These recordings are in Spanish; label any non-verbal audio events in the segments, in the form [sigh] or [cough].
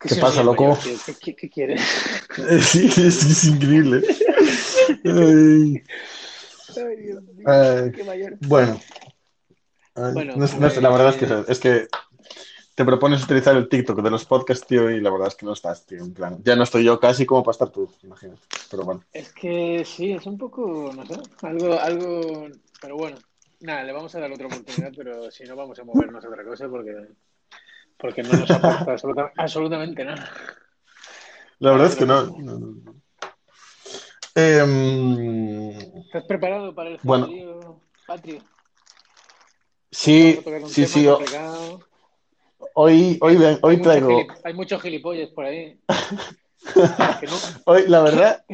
¿Qué pasa, loco? ¿Qué, qué, quieres? [laughs] Sí, es, increíble. Ay, Dios mío, qué mayor. Bueno, Bueno, no, la verdad es que, es que te propones utilizar el TikTok de los podcasts, tío, y la verdad es que no estás, tío. En plan, ya no estoy yo casi como para estar tú, imagínate. Pero bueno. Es que sí, es un poco, no sé, algo, algo, pero bueno, nada, le vamos a dar otra oportunidad, pero si no vamos a movernos a otra cosa porque, porque no nos aporta absoluta- [laughs] absolutamente nada. La verdad es que no. no, no, no. Em, ¿Estás preparado para el Bueno. patrio? sí, sí, sí. complicado. Hoy, hoy, ven- Hay hoy muchos traigo. hay muchos gilipollas por ahí. [laughs] No- Hoy, la verdad.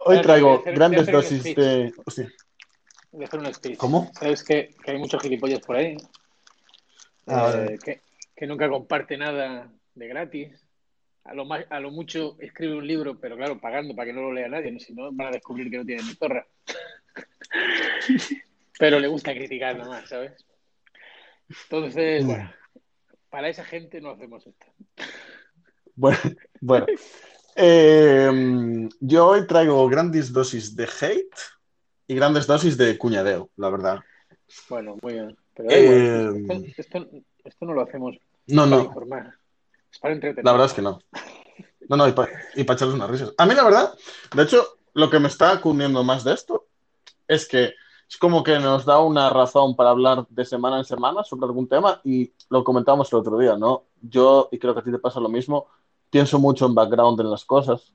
Hoy traigo hacer- grandes un dosis de. hostia, de hacer un speech. ¿Cómo? ¿Sabes que, que hay muchos gilipollas por ahí? Eh, que, que nunca comparte nada de gratis. A lo, más, a lo mucho escribe un libro, pero claro, pagando para que no lo lea nadie, ¿no? si no van a descubrir que no tiene ni zorra. [laughs] pero le gusta criticar nomás, ¿sabes? Entonces, bueno, para esa gente no hacemos esto. Bueno, [laughs] bueno. Em, yo hoy traigo grandes dosis de hate y grandes dosis de cuñadeo, la verdad. Bueno, muy bien. Pero igual, Eh, esto, esto, esto no lo hacemos No, para no, informar, es para entretener. la verdad es que no. No, no, y para echarles unas risas. A mí, la verdad, de hecho, lo que me está cundiendo más de esto es que es como que nos da una razón para hablar de semana en semana sobre algún tema y lo comentamos el otro día, ¿no? Yo, y creo que a ti te pasa lo mismo, pienso mucho en background en las cosas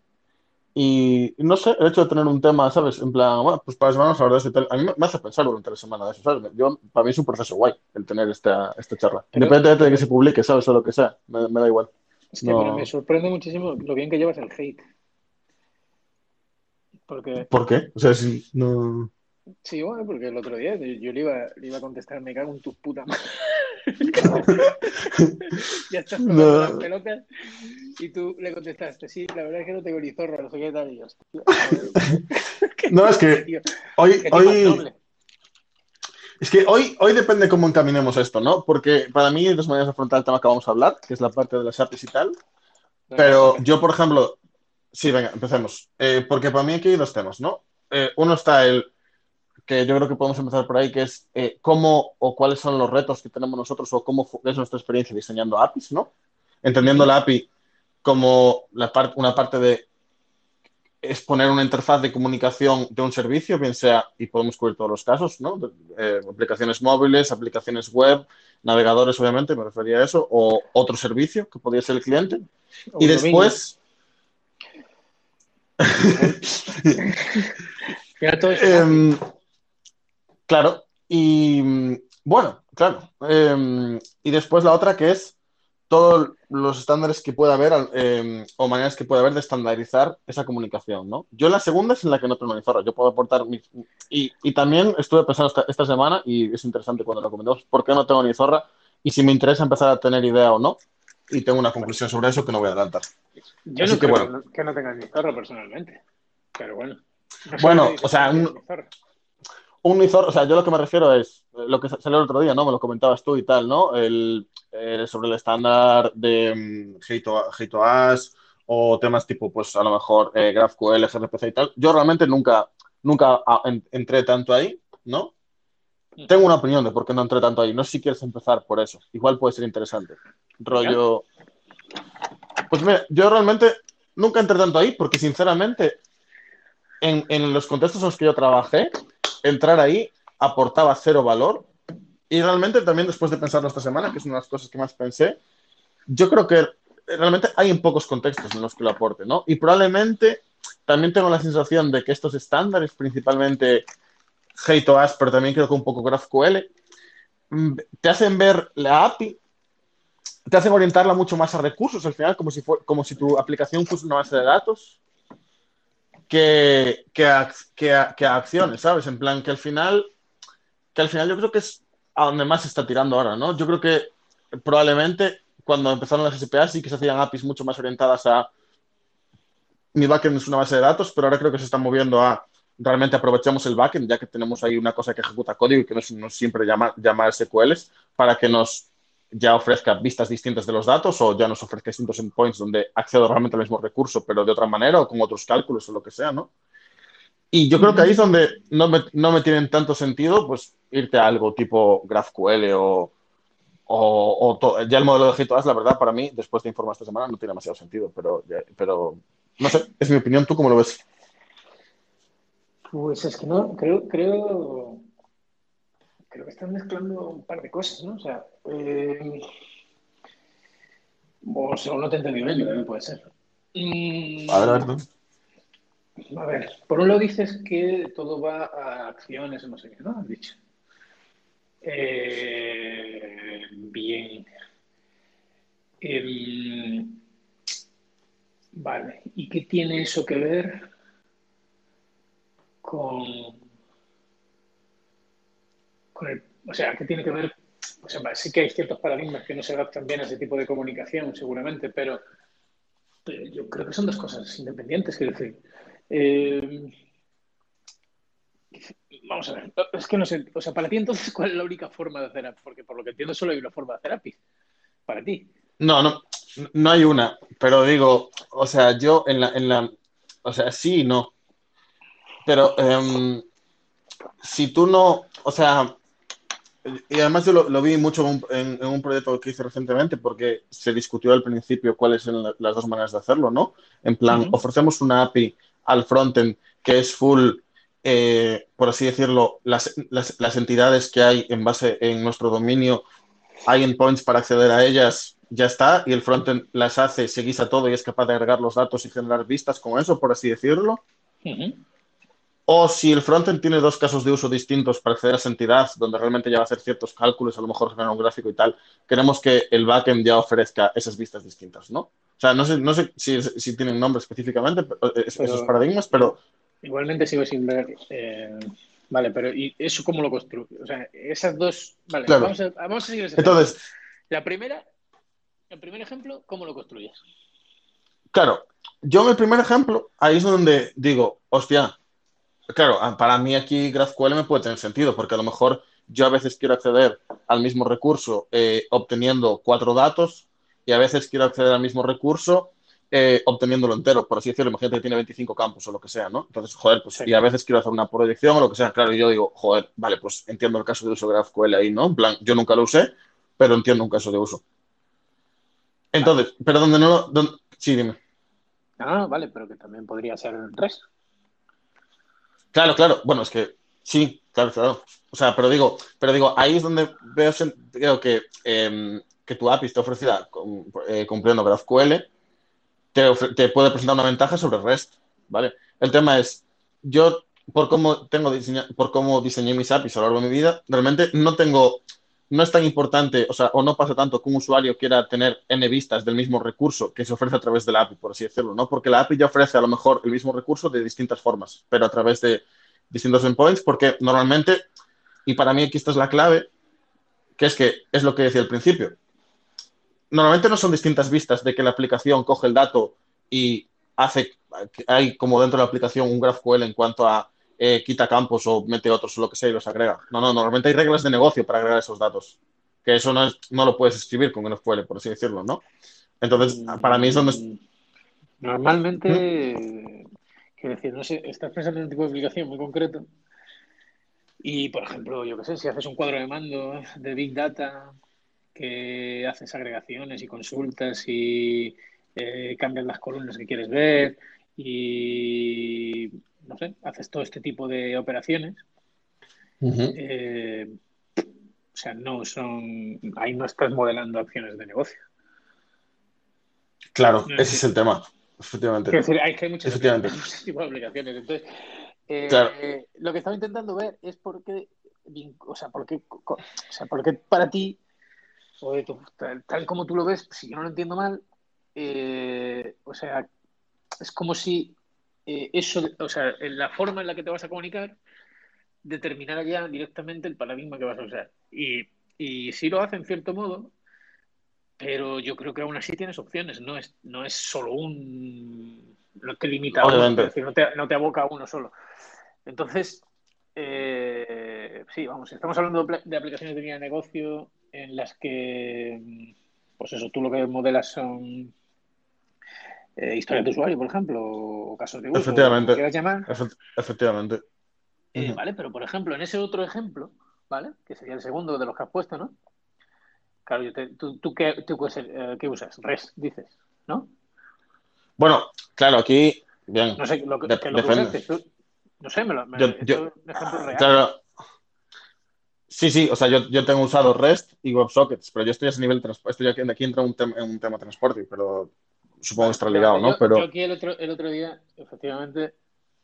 y no sé, el hecho de tener un tema, ¿sabes? En plan, bueno, pues para semanas hablar de eso y tal, a mí me- hace pensar durante la semana de eso, ¿sabes? Yo, para mí es un proceso guay el tener esta, esta charla. Independientemente de que se publique, ¿sabes? O lo que sea, me, me da igual. Es que No. pero me sorprende muchísimo lo bien que llevas el hate. Porque, ¿Por qué? O sea, si no... sí, bueno, porque el otro día yo le iba, le iba a contestar, me cago en tus putas madres. [laughs] ya estás con No. las pelotas y tú le contestaste, sí, la verdad es que no tengo ni zorra, no sé qué tal. Y yo, [laughs] No, es que [laughs] tío, hoy, hoy, es que hoy, hoy depende cómo encaminemos esto, ¿no? Porque para mí hay dos maneras de afrontar el tema que vamos a hablar, que es la parte de las APIs y tal. Pero yo, por ejemplo, sí, venga, empecemos. Eh, porque para mí aquí hay dos temas, ¿no? Eh, uno está el que yo creo que podemos empezar por ahí, que es eh, cómo o cuáles son los retos que tenemos nosotros o cómo es nuestra experiencia diseñando APIs, ¿no? Entendiendo la API como la una parte de exponer una interfaz de comunicación de un servicio, bien sea, y podemos cubrir todos los casos, ¿no? Eh, aplicaciones móviles, aplicaciones web, navegadores, obviamente, me refería a eso, o otro servicio que podría ser el cliente. O Y después, [laughs] [laughs] final todo es Em, claro, y mm, bueno, claro. Em, y después la otra que es todos los estándares que pueda haber em, o maneras que pueda haber de estandarizar esa comunicación, ¿no? Yo la segunda es en la que no tengo ni zorra. Yo puedo aportar mis... Y, y también estuve pensando esta, esta semana, y es interesante cuando lo comentamos, ¿por qué no tengo ni zorra? Y si me interesa empezar a tener idea o no. Y tengo una conclusión sobre eso que no voy a adelantar. Yo Así no que creo bueno. que, no, tengas ni zorra personalmente. Pero bueno. No Bueno, o sea, un-. Un Nizor, o sea, yo lo que me refiero es eh, lo que salió el otro día, ¿no? Me lo comentabas tú y tal, ¿no? El, eh, sobre el estándar de mm, Hate- HateOAS o temas tipo, pues a lo mejor eh, GraphQL, gRPC y tal. Yo realmente nunca, nunca en- entré tanto ahí, ¿no? Tengo una opinión de por qué no entré tanto ahí. No sé si quieres empezar por eso. Igual puede ser interesante. Rollo. Pues mira, yo realmente nunca entré tanto ahí porque, sinceramente, en, en los contextos en los que yo trabajé, entrar ahí aportaba cero valor. Y realmente también después de pensarlo esta semana, que es una de las cosas que más pensé, yo creo que realmente hay en pocos contextos en los que lo aporte, ¿no? Y probablemente también tengo la sensación de que estos estándares, principalmente HateOAS, pero también creo que un poco GraphQL, mm, te hacen ver la API, te hacen orientarla mucho más a recursos al final, como si, como si tu aplicación fuese una base de datos, que, que, que, acciones, ¿sabes? En plan, que al final, que al final yo creo que es a donde más se está tirando ahora, ¿no? Yo creo que probablemente cuando empezaron las SPA sí que se hacían APIs mucho más orientadas a mi backend es una base de datos, pero ahora creo que se están moviendo a realmente aprovechamos el backend, ya que tenemos ahí una cosa que ejecuta código y que no no siempre llamar, llamar SQLs, para que nos ya ofrezca vistas distintas de los datos o ya nos ofrezca distintos endpoints donde accedo realmente al mismo recurso, pero de otra manera o con otros cálculos o lo que sea, ¿no? Y yo creo que ahí es donde no me, no me tienen tanto sentido, pues, irte a algo tipo GraphQL o, o, o ya el modelo de GitOS, la verdad, para mí, después de informar esta semana, no tiene demasiado sentido, pero, pero no sé, es mi opinión, ¿tú cómo lo ves? Pues es que no, creo, creo, creo que están mezclando un par de cosas, ¿no? O sea, eh, o sea, no te he entendido bien, también puede ser. Mm, a ver, a ver. A ver, por un lado dices que todo va a acciones, no sé qué, ¿no? Has dicho. Eh, bien. vale, ¿y qué tiene eso que ver con, con el, o sea, qué tiene que ver, o sea, sí que hay ciertos paradigmas que no se adaptan bien a ese tipo de comunicación, seguramente, pero, yo creo que son dos cosas independientes, quiero decir. Eh, vamos a ver, es que no sé, o sea, para ti entonces, ¿cuál es la única forma de hacer Porque por lo que entiendo solo hay una forma de hacer API, para ti. No, no, no hay una, pero digo, o sea, yo en la, en la o sea, sí y no. Pero em, si tú no, o sea, y además yo lo, vi mucho en, un proyecto que hice recientemente porque se discutió al principio cuáles son las dos maneras de hacerlo, ¿no? En plan, ofrecemos una API al frontend que es full, eh, por así decirlo, las, las, entidades que hay en base en nuestro dominio, hay endpoints para acceder a ellas, ya está, y el frontend las hace, se guisa todo y es capaz de agregar los datos y generar vistas con eso, por así decirlo. O si el frontend tiene dos casos de uso distintos para acceder a esa entidad, donde realmente ya va a hacer ciertos cálculos, a lo mejor generar un gráfico y tal, queremos que el backend ya ofrezca esas vistas distintas, ¿no? O sea, no sé, no sé si, si tienen nombre específicamente eh, esos paradigmas, pero... Igualmente sigo sin ver... Eh, vale, pero ¿y eso cómo lo construye? O sea, esas dos... Vale, vamos, a, vamos a seguir ese Entonces... La primera, el primer ejemplo, ¿cómo lo construyes? Claro, yo en el primer ejemplo, ahí es donde digo, hostia, Claro, ah, para mí aquí GraphQL me puede tener sentido, porque a lo mejor yo a veces quiero acceder al mismo recurso eh, obteniendo cuatro datos y a veces quiero acceder al mismo recurso eh, obteniéndolo entero, por así decirlo. Imagínate que tiene 25 campos o lo que sea, ¿no? Entonces, joder, pues, y a veces quiero hacer una proyección o lo que sea. Claro, y yo digo, joder, vale, pues entiendo el caso de uso de GraphQL ahí, ¿no? En plan, yo nunca lo usé, pero entiendo un caso de uso. Entonces, pero donde no lo. Sí, dime. Ah, vale, pero que también podría ser el REST. Claro, claro. Bueno, es que sí, claro, claro. O sea, pero digo, pero digo, ahí es donde veo creo que, em, que tu API está ofrecida eh, cumpliendo GraphQL, te, te, puede presentar una ventaja sobre REST, ¿vale? El tema es, yo, por cómo, tengo por cómo diseñé mis APIs a lo largo de mi vida, realmente no tengo, no es tan importante, o sea, o no pasa tanto que un usuario quiera tener N vistas del mismo recurso que se ofrece a través de la API, por así decirlo, ¿no? Porque la API ya ofrece a lo mejor el mismo recurso de distintas formas, pero a través de distintos endpoints, porque normalmente, y para mí aquí esta es la clave, que es que es lo que decía al principio, normalmente no son distintas vistas de que la aplicación coge el dato y hace, hay como dentro de la aplicación un GraphQL en cuanto a eh, quita campos o mete otros o lo que sea y los agrega. No, no, normalmente hay reglas de negocio para agregar esos datos. Que eso no, es, no lo puedes escribir con GraphQL, por así decirlo, ¿no? Entonces, para mí eso no es... Normalmente, quiero decir, no sé, estás pensando en un tipo de aplicación muy concreto y, por ejemplo, yo qué sé, si haces un cuadro de mando de Big Data que haces agregaciones y consultas y eh, cambias las columnas que quieres ver y no sé, haces todo este tipo de operaciones. Eh, o sea, no son. Ahí no estás modelando acciones de negocio. Claro, ese es el tema, efectivamente. Es decir, hay, que hay muchos, tipos de aplicaciones. Entonces, eh, lo que estaba intentando ver es por qué, o sea, por qué, o sea, por qué para ti, o tal, tal, como tú lo ves, si yo no lo entiendo mal, eh, o sea, es como si eh, eso, o sea, la forma en la que te vas a comunicar determinará ya directamente el paradigma que vas a usar. Y, y sí lo hace en cierto modo, pero yo creo que aún así tienes opciones, no es, no es solo un... no te limita a uno, no, te, no te aboca a uno solo. Entonces, eh, sí, vamos, estamos hablando de, aplicaciones de línea de negocio, en las que, pues eso, tú lo que modelas son eh, historias de usuario, por ejemplo, o casos de uso, Efectivamente. como quieras llamar. Efe- efectivamente. Eh. Vale, pero por ejemplo, en ese otro ejemplo, ¿vale? Que sería el segundo de los que has puesto, ¿no? Claro, yo te- tú, tú qué, tú qué, eh, qué usas? REST, dices, ¿no? Bueno, claro, aquí, bien. No sé lo que, De- que lo que usaste, tú- no sé, me lo, me, Yo- un ejemplo real. Claro. Sí, sí, o sea, yo, yo tengo usado REST y WebSockets, pero yo estoy a ese nivel de transporte. Aquí, aquí entra un, tem- un tema de transporte, pero supongo que estará ligado, ¿no? Yo, Pero yo aquí el otro, el otro día, efectivamente,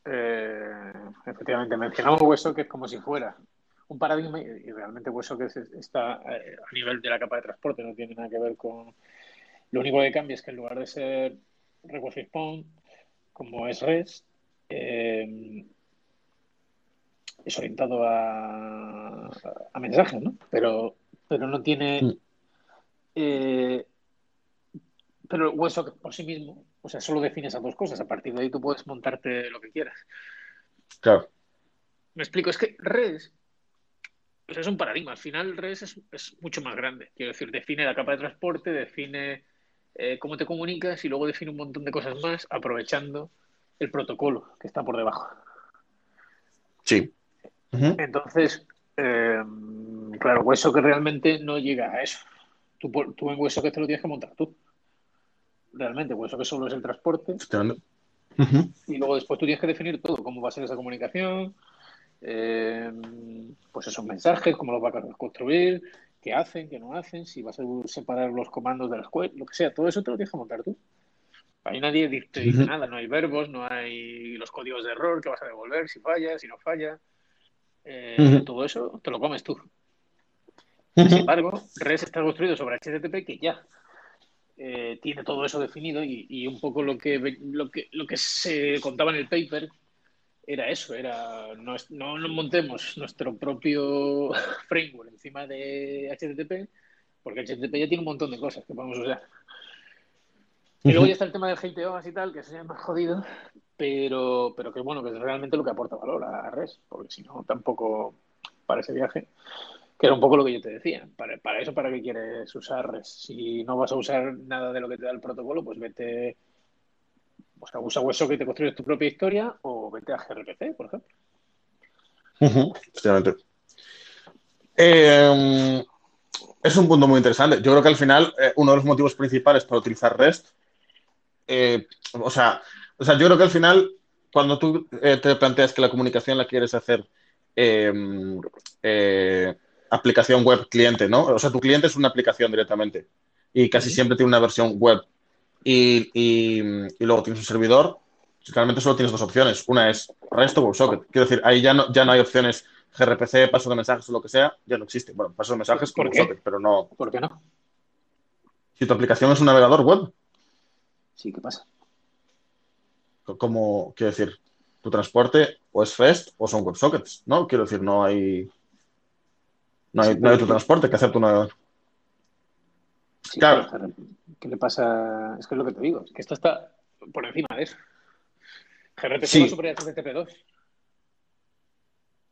eh, efectivamente, mencionamos WebSockets como si fuera un paradigma y, realmente WebSockets es- está eh, a nivel de la capa de transporte, no tiene nada que ver con... Lo único que cambia es que en lugar de ser Request Response, como es REST, eh, es orientado a, a mensajes, ¿no? Pero, pero no tiene... Mm. eh, pero el WebSocket por sí mismo, o sea, solo define esas dos cosas. A partir de ahí tú puedes montarte lo que quieras. claro. Me explico, es que o sea, es un paradigma. Al final REST es, es mucho más grande. Quiero decir, define la capa de transporte, define eh, cómo te comunicas y luego define un montón de cosas más aprovechando el protocolo que está por debajo. Sí. Entonces, eh, claro, hueso que realmente no llega a eso. Tú, tú en hueso que te lo tienes que montar tú. Realmente, hueso que solo es el transporte y luego después tú tienes que definir todo, cómo va a ser esa comunicación, eh, pues esos mensajes, cómo los vas a construir, qué hacen, qué no hacen, si vas a separar los comandos de las queries, lo que sea, todo eso te lo tienes que montar tú. Ahí nadie di- te dice nada, no hay verbos, no hay los códigos de error que vas a devolver, si falla, si no falla. Eh. Todo eso te lo comes tú. Sin embargo, REST está construido sobre HTTP que ya eh, tiene todo eso definido y, y un poco lo que, lo, que, lo que se contaba en el paper era eso, era no, no nos montemos nuestro propio [laughs] framework encima de HTTP porque HTTP ya tiene un montón de cosas que podemos usar. Y luego ya está el tema del GTOs y tal, que es más jodido, pero, pero que bueno, que es realmente lo que aporta valor a REST, porque si no, tampoco para ese viaje, que era un poco lo que yo te decía. Para, eso, ¿para qué quieres usar REST? Si no vas a usar nada de lo que te da el protocolo, pues vete, o sea, usa WebSocket y te construyes tu propia historia, o vete a gRPC, por ejemplo. Efectivamente. Eh, es un punto muy interesante. Yo creo que al final eh, uno de los motivos principales para utilizar REST, eh, o sea, o sea, yo creo que al final cuando tú te planteas que la comunicación la quieres hacer aplicación web cliente, ¿no? O sea, tu cliente es una aplicación directamente y casi siempre tiene una versión web y, y- y luego tienes un servidor. Realmente solo tienes dos opciones. Una es REST o WebSocket. Quiero decir, ahí ya no, ya no hay opciones gRPC, paso de mensajes o lo que sea. Ya no existe. Bueno, paso de mensajes con. WebSocket, pero no. ¿Por qué no? Si tu aplicación es un navegador web, Sí, ¿qué pasa? como, quiero decir, tu transporte o es REST o son WebSockets, ¿no? Quiero decir, no hay. No hay, Sí, no hay tu transporte que hacer tu navegador. Sí, Claro. ¿Qué le pasa? Es que es lo que te digo, es que esto está por encima de eso. gRPC Sí. va sobre HTTP2.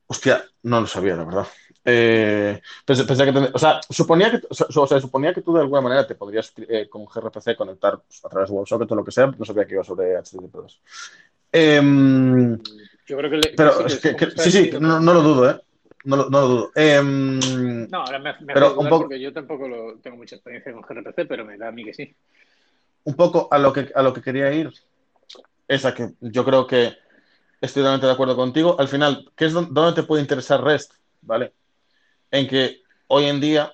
Hostia, no lo sabía, la verdad. Eh, pensé, pensé que ten- o sea, suponía que, o sea, suponía que tú de alguna manera te podrías eh, con gRPC conectar pues, a través de WebSocket o lo que sea, no sabía que iba sobre HTTP2. Em, Yo creo que, le- pero que es sí, que, que- sí, no, no lo dudo, ¿eh? No, lo- no lo dudo. Em, No, ahora me, me Pero un poco- porque yo tampoco lo, tengo mucha experiencia con gRPC, pero me da a mí que sí. un poco a lo que, a lo que quería ir es a que yo creo que estoy totalmente de acuerdo contigo. Al final, ¿qué es dónde te puede interesar REST? ¿Vale? En que hoy en día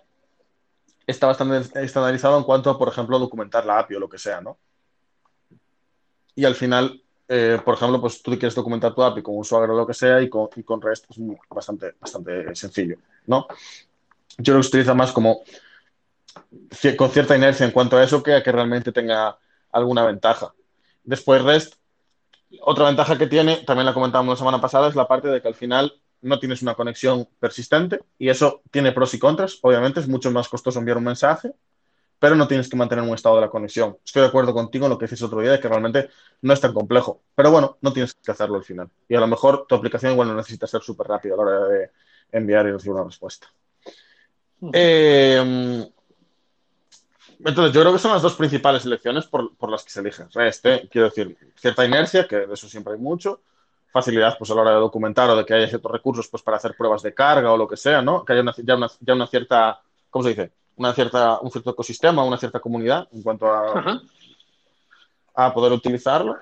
está bastante estandarizado en cuanto a, por ejemplo, documentar la API o lo que sea, ¿no? Y al final, eh, por ejemplo, pues tú quieres documentar tu API con un o lo que sea y con, con REST es muy- bastante, bastante sencillo, ¿no? Yo lo utilizo más como con cierta inercia en cuanto a eso que a que realmente tenga alguna ventaja. Después REST, otra ventaja que tiene, también la comentábamos la semana pasada, es la parte de que al final no tienes una conexión persistente y eso tiene pros y contras. Obviamente es mucho más costoso enviar un mensaje, pero no tienes que mantener un estado de la conexión. Estoy de acuerdo contigo en lo que dices otro día, de que realmente no es tan complejo. Pero bueno, no tienes que hacerlo al final. Y a lo mejor tu aplicación igual no necesita ser súper rápida a la hora de enviar y recibir una respuesta. Eh, entonces, yo creo que son las dos principales elecciones por, por las que se eligen. REST, ¿eh? quiero decir, cierta inercia, que de eso siempre hay mucho, facilidad pues, a la hora de documentar o de que haya ciertos recursos pues, para hacer pruebas de carga o lo que sea, ¿no? Que haya una, ya, una, ya una cierta, ¿cómo se dice? Una cierta, un cierto ecosistema, una cierta comunidad en cuanto a, a poder utilizarlo.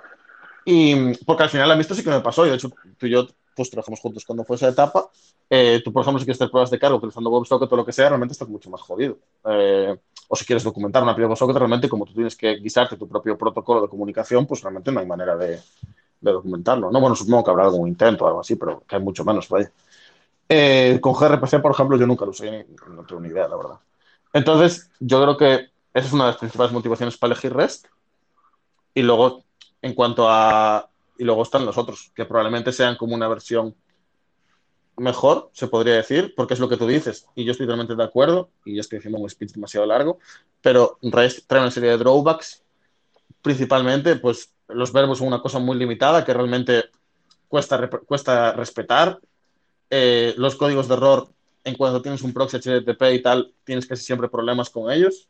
Y porque al final a mí esto sí que me pasó, y de hecho tú y yo pues trabajamos juntos cuando fue esa etapa. Eh, tú, por ejemplo, si quieres hacer pruebas de carga utilizando WebSocket o lo que sea, realmente estás mucho más jodido. Eh, o si quieres documentar una prueba de WebSocket, realmente como tú tienes que guisarte tu propio protocolo de comunicación, pues realmente no hay manera de, de documentarlo. No, bueno, supongo que habrá algún intento o algo así, pero que hay mucho menos, vaya. Eh, con gRPC, por ejemplo, yo nunca lo usé, ni, no tengo ni idea, la verdad. Entonces, yo creo que esa es una de las principales motivaciones para elegir REST. Y luego, en cuanto a... Y luego están los otros, que probablemente sean como una versión mejor, se podría decir, porque es lo que tú dices, y yo estoy totalmente de acuerdo, y yo estoy haciendo un speech demasiado largo, pero REST trae una serie de drawbacks, principalmente, pues los verbos son una cosa muy limitada que realmente cuesta, cuesta respetar. Eh, los códigos de error, en cuanto tienes un proxy HTTP y tal, tienes casi siempre problemas con ellos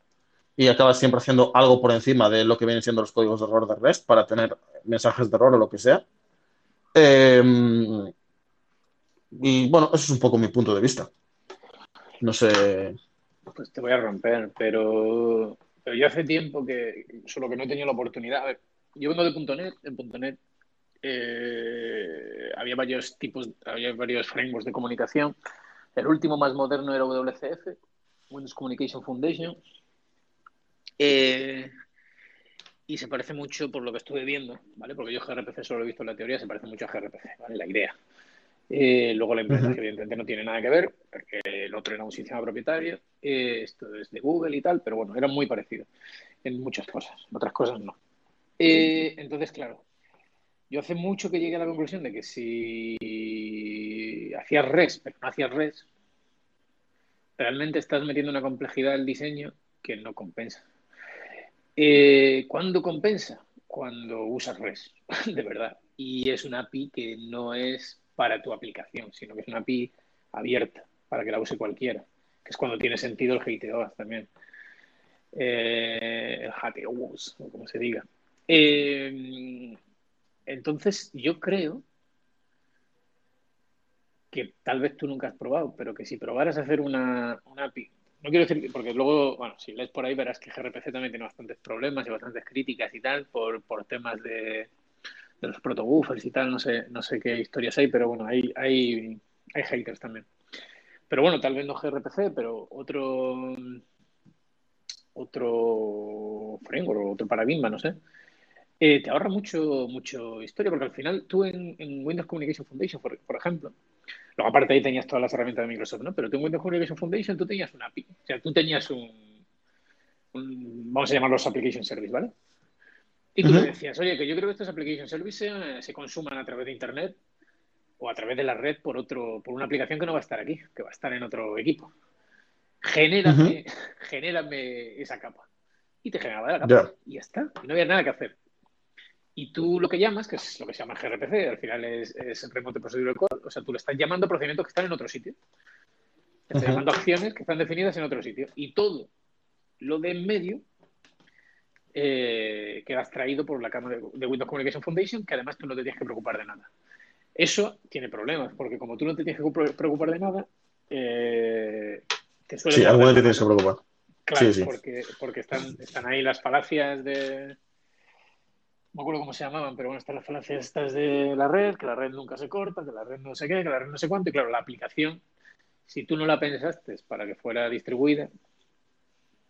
y acabas siempre haciendo algo por encima de lo que vienen siendo los códigos de error de REST para tener mensajes de error o lo que sea. Eh, y bueno, eso es un poco mi punto de vista. No sé. Pues te voy a romper, pero, pero yo hace tiempo que, solo que no he tenido la oportunidad. A ver, yo vengo de .NET, en .NET eh, había varios tipos, había varios frameworks de comunicación. El último más moderno era WCF, Windows Communication Foundation. Eh, y se parece mucho por lo que estuve viendo, ¿vale? Porque yo gRPC solo he visto en la teoría, se parece mucho a gRPC, ¿vale? La idea. Eh, luego la empresa, uh -huh. evidentemente no tiene nada que ver, porque el otro era un sistema propietario, eh, esto es de Google y tal, pero bueno, era muy parecido en muchas cosas, en otras cosas no. Eh, entonces, claro, yo hace mucho que llegué a la conclusión de que si hacías res, pero no hacías res, realmente estás metiendo una complejidad del diseño que no compensa. Eh, ¿Cuándo compensa? Cuando usas res, [laughs] de verdad. Y es una API que no es para tu aplicación, sino que es una API abierta para que la use cualquiera, que es cuando tiene sentido el GTOAS también. Eh, el GTOAS, o como se diga. Eh, entonces, yo creo que tal vez tú nunca has probado, pero que si probaras hacer una, API, no quiero decir, porque luego, bueno, si lees por ahí verás que gRPC también tiene bastantes problemas y bastantes críticas y tal por, por temas de, de los protobuffers y tal, no sé, no sé qué historias hay, pero bueno, hay, hay, hay haters también. Pero bueno, tal vez no gRPC, pero otro otro framework otro paradigma, no sé, eh, te ahorra mucho, mucho historia, porque al final tú en, en Windows Communication Foundation, por, por, ejemplo, luego aparte ahí tenías todas las herramientas de Microsoft, ¿no? Pero tú en Windows Communication Foundation tú tenías una API, o sea, tú tenías un, un vamos a llamarlos Application Service, ¿vale? Y tú uh -huh. le decías, oye, que yo creo que estos Application Services se, se, consuman a través de Internet o a través de la red por, otro, por una aplicación que no va a estar aquí, que va a estar en otro equipo. Genérame, uh -huh. genérame esa capa. Y te generaba la capa. Yeah. Y ya está. Y no había nada que hacer. Y tú lo que llamas, que es lo que se llama gRPC, al final es, es Remote Procedural Call, o sea, tú le estás llamando procedimientos que están en otro sitio. Estás uh -huh. llamando acciones que están definidas en otro sitio. Y todo lo de en medio eh, queda traído por la cama de, de, Windows Communication Foundation, que además tú no te tienes que preocupar de nada. Eso tiene problemas, porque como tú no te tienes que preocupar de nada, eh, te suele. Sí, algo te tienes que preocupar. Claro, sí, sí. Porque, porque están, están ahí las falacias de. No me acuerdo cómo se llamaban, pero bueno, están las falacias estas de la red, que la red nunca se corta, que la red no sé qué, que la red no sé cuánto, y claro, la aplicación, si tú no la pensaste para que fuera distribuida,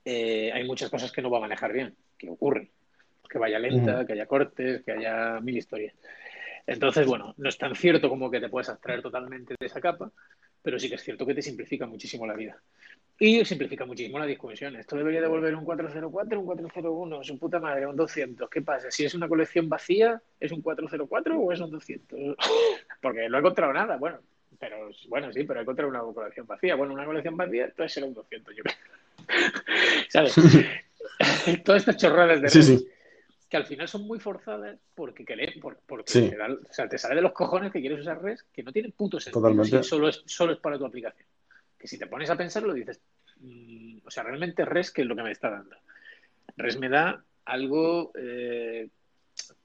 eh, hay muchas cosas que no va a manejar bien, que ocurren. Que vaya lenta, que haya cortes, que haya mil historias. Entonces, bueno, no es tan cierto como que te puedes abstraer totalmente de esa capa, pero sí que es cierto que te simplifica muchísimo la vida. Y simplifica muchísimo la discusión. Esto debería devolver un 404, un 401, su puta madre, un 200. ¿Qué pasa? Si es una colección vacía, ¿es un 404 o es un 200? [laughs] Porque no he encontrado nada. Bueno, pero bueno, sí, pero he encontrado una colección vacía. Bueno, una colección vacía, entonces será un 200, yo creo. [laughs] ¿Sabes? [laughs] Todas estas chorradas de sí, sí. que al final son muy forzadas porque, por, porque sí. te, da, o sea, te, sale de los cojones que quieres usar res que no tienen puto sentido. Totalmente. Si solo, es, solo es para tu aplicación. Que si te pones a pensarlo dices, mm, o sea, realmente res, ¿qué es lo que me está dando? Res me da algo, eh,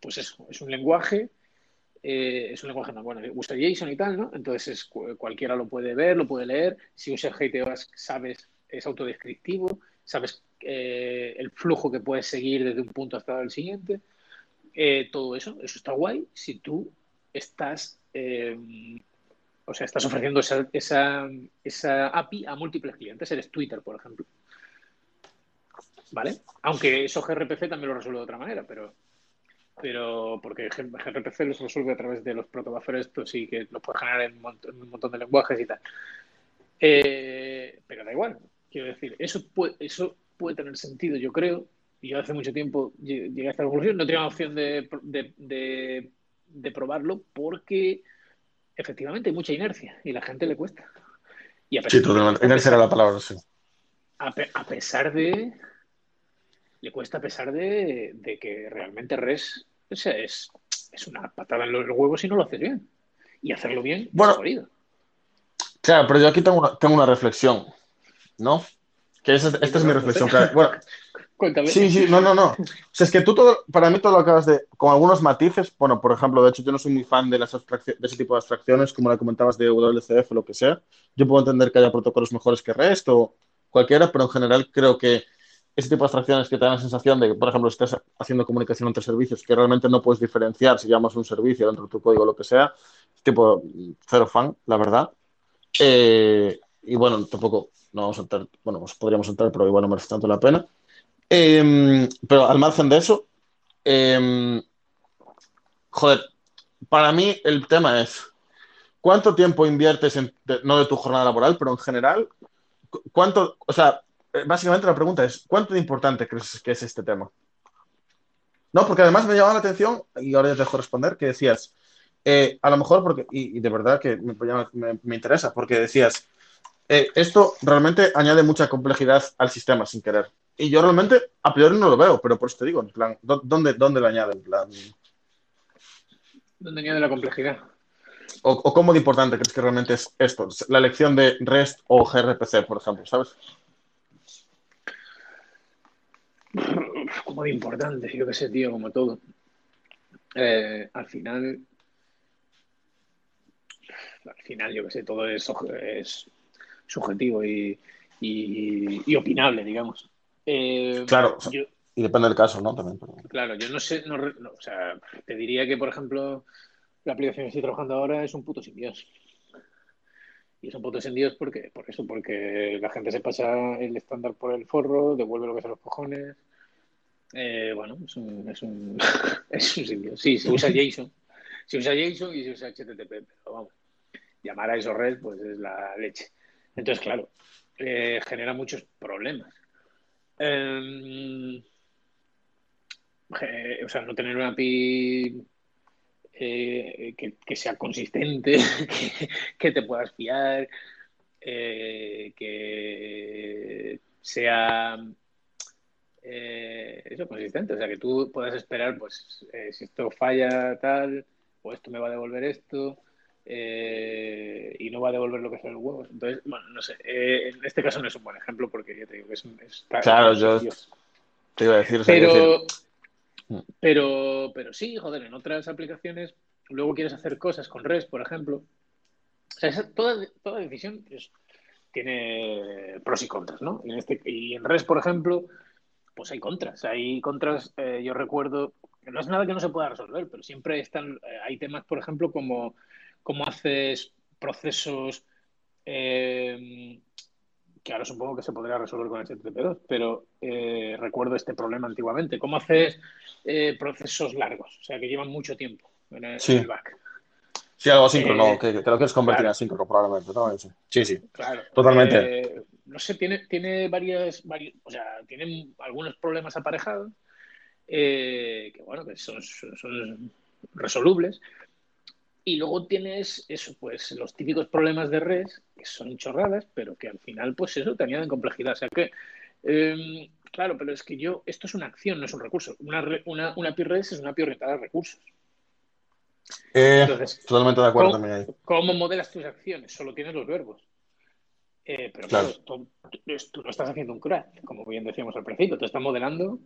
pues eso, es un lenguaje, eh, es un lenguaje, no, bueno, usa JSON y tal, ¿no? Entonces cualquiera lo puede ver, lo puede leer. Si usas GTOS, sabes, es autodescriptivo, sabes eh, el flujo que puedes seguir desde un punto hasta el siguiente. todo eso, eso está guay si tú estás, o sea, estás ofreciendo esa, API a múltiples clientes. Eres Twitter, por ejemplo. ¿vale? Aunque eso gRPC también lo resuelve de otra manera, pero, pero porque gRPC lo resuelve a través de los protobuffers estos y que lo puede generar en un montón, de lenguajes y tal. Eh, pero da igual, quiero decir, eso puede, eso puede tener sentido, yo creo. Y yo hace mucho tiempo llegué a esta conclusión, no tenía opción de, probarlo porque efectivamente hay mucha inercia y la gente le cuesta. Y a pesar, sí, inercia era la palabra, sí. a pesar de le cuesta a pesar de, que realmente res es, es, una patada en los huevos si no lo haces bien. Y hacerlo bien bueno, Claro, pero yo aquí tengo una, tengo una reflexión, ¿no? Que esta es mi reflexión. Bueno, [laughs] [laughs] Cuéntame. Sí, sí, no, no, no. O sea, es que tú todo, para mí todo lo acabas de, con algunos matices, bueno, por ejemplo, de hecho yo no soy muy fan de, las de ese tipo de abstracciones, como la comentabas de WCF o lo que sea. Yo puedo entender que haya protocolos mejores que REST o cualquiera, pero en general creo que ese tipo de abstracciones que te dan la sensación de que, por ejemplo, estás haciendo comunicación entre servicios que realmente no puedes diferenciar si llamas un servicio dentro de tu código o lo que sea, tipo cero fan, la verdad. Eh, y bueno, tampoco no vamos a entrar, bueno, pues podríamos entrar, pero igual no merece tanto la pena. Em, pero al margen de eso, em, joder, para mí el tema es cuánto tiempo inviertes en, no de tu jornada laboral, pero en general, cuánto, o sea, eh, básicamente la pregunta es, ¿cuánto de importante crees que es este tema? No, porque además me llamaba la atención, y ahora ya te dejo responder, que decías, eh, a lo mejor, porque, y, de verdad que me, interesa, porque decías, eh, esto realmente añade mucha complejidad al sistema sin querer. Y yo realmente a priori no lo veo, pero por eso te digo, en plan, ¿dónde, dónde lo añade? En plan... ¿Dónde añade la complejidad? O, o, cómo de importante crees que realmente es esto? La elección de REST o gRPC, por ejemplo, ¿sabes? como de importante, yo que sé, tío, como todo. Eh, al final, al final, yo que sé, todo es, es subjetivo y, y, opinable, digamos. Eh, claro, y depende del caso, ¿no? También. Claro, yo no sé, no, o sea, te diría que, por ejemplo, la aplicación que estoy trabajando ahora es un puto sin Dios. Y son putos en Dios porque, por eso, porque la gente se pasa el estándar por el forro, devuelve lo que son los cojones. Eh, bueno, es un, es un, [laughs] es un Sí, se usa JSON. Se usa JSON y se usa HTTP, pero vamos, llamar a eso red pues es la leche. Entonces, claro, eh, genera muchos problemas. Em, eh, o sea, no tener una API eh, que, sea consistente, [laughs] que, te puedas fiar, eh, que sea eh, eso consistente, o sea, que tú puedas esperar, pues, si esto falla tal, o esto me va a devolver esto, y no va a devolver lo que son los huevos. Entonces, bueno, no sé, en este caso no es un buen ejemplo porque ya te digo que es, Claro, yo te iba a decir, pero. Pero, pero sí, joder, en otras aplicaciones luego quieres hacer cosas con REST, por ejemplo. O sea, toda, toda decisión tiene pros y contras, ¿no? Y en, este, y en REST, por ejemplo, pues hay contras. Hay contras, eh, yo recuerdo, no es nada que no se pueda resolver, pero siempre están, eh, hay temas, por ejemplo, como cómo haces procesos eh, que ahora supongo que se podría resolver con HTTP2, pero eh, recuerdo este problema antiguamente. ¿Cómo haces eh, procesos largos? O sea, que llevan mucho tiempo en el, back. Sí, algo asíncrono, que, que, lo quieres convertir en asíncrono probablemente. Sí, sí. Claro. Totalmente. no sé, tiene, tiene varias, o sea, tiene algunos problemas aparejados que, bueno, que son, son resolubles, y luego tienes eso, pues los típicos problemas de res, que son chorradas, pero que al final, pues eso, te añaden complejidad. O sea que, em, claro, pero es que yo, esto es una acción, no es un recurso. Una, una, una API res es una API orientada a recursos. Eh, totalmente de acuerdo también ahí. ¿Cómo modelas tus acciones? Solo tienes los verbos. Eh, pero claro, tú, no estás haciendo un crack, como bien decíamos al principio, tú estás modelando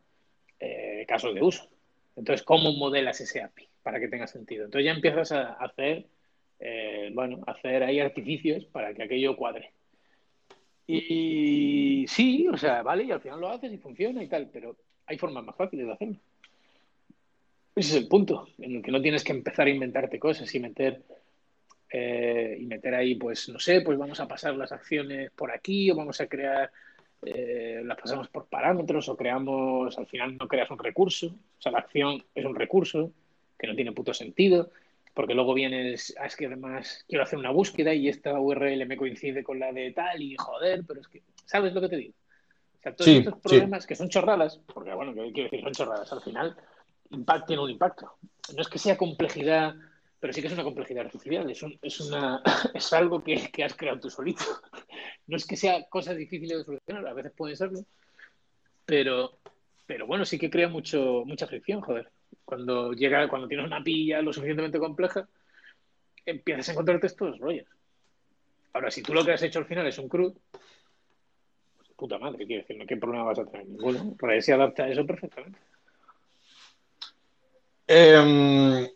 eh, casos de uso. Entonces, ¿cómo modelas ese API para que tenga sentido? Entonces ya empiezas a hacer, eh, bueno, hacer ahí artificios para que aquello cuadre. Y sí, o sea, vale, y al final lo haces y funciona y tal, pero hay formas más fáciles de hacerlo. Ese es el punto, en el que no tienes que empezar a inventarte cosas y meter eh, y meter ahí, pues, no sé, pues vamos a pasar las acciones por aquí o vamos a crear, eh, las pasamos por parámetros o creamos, al final no creas un recurso, o sea, la acción es un recurso que no tiene puto sentido, porque luego vienes, es que además quiero hacer una búsqueda y esta URL me coincide con la de tal y joder, pero es que, ¿sabes lo que te digo? O sea, todos estos problemas que son chorradas, porque bueno, quiero decir, son chorradas, al final impact, tiene un impacto. No es que sea complejidad pero sí que es una complejidad artificial, es, es, una, [laughs] es algo que, que, has creado tú solito. [laughs] No es que sea cosas difíciles de solucionar, a veces puede serlo, pero, pero bueno, sí que crea mucho, mucha fricción, joder. Cuando llega, cuando tienes una pilla lo suficientemente compleja, empiezas a encontrarte estos rollos. Ahora, si tú lo que has hecho al final es un CRUD, pues puta madre, quiero decir, ¿qué problema vas a tener? Ninguno. Red se adapta a eso perfectamente. Eh,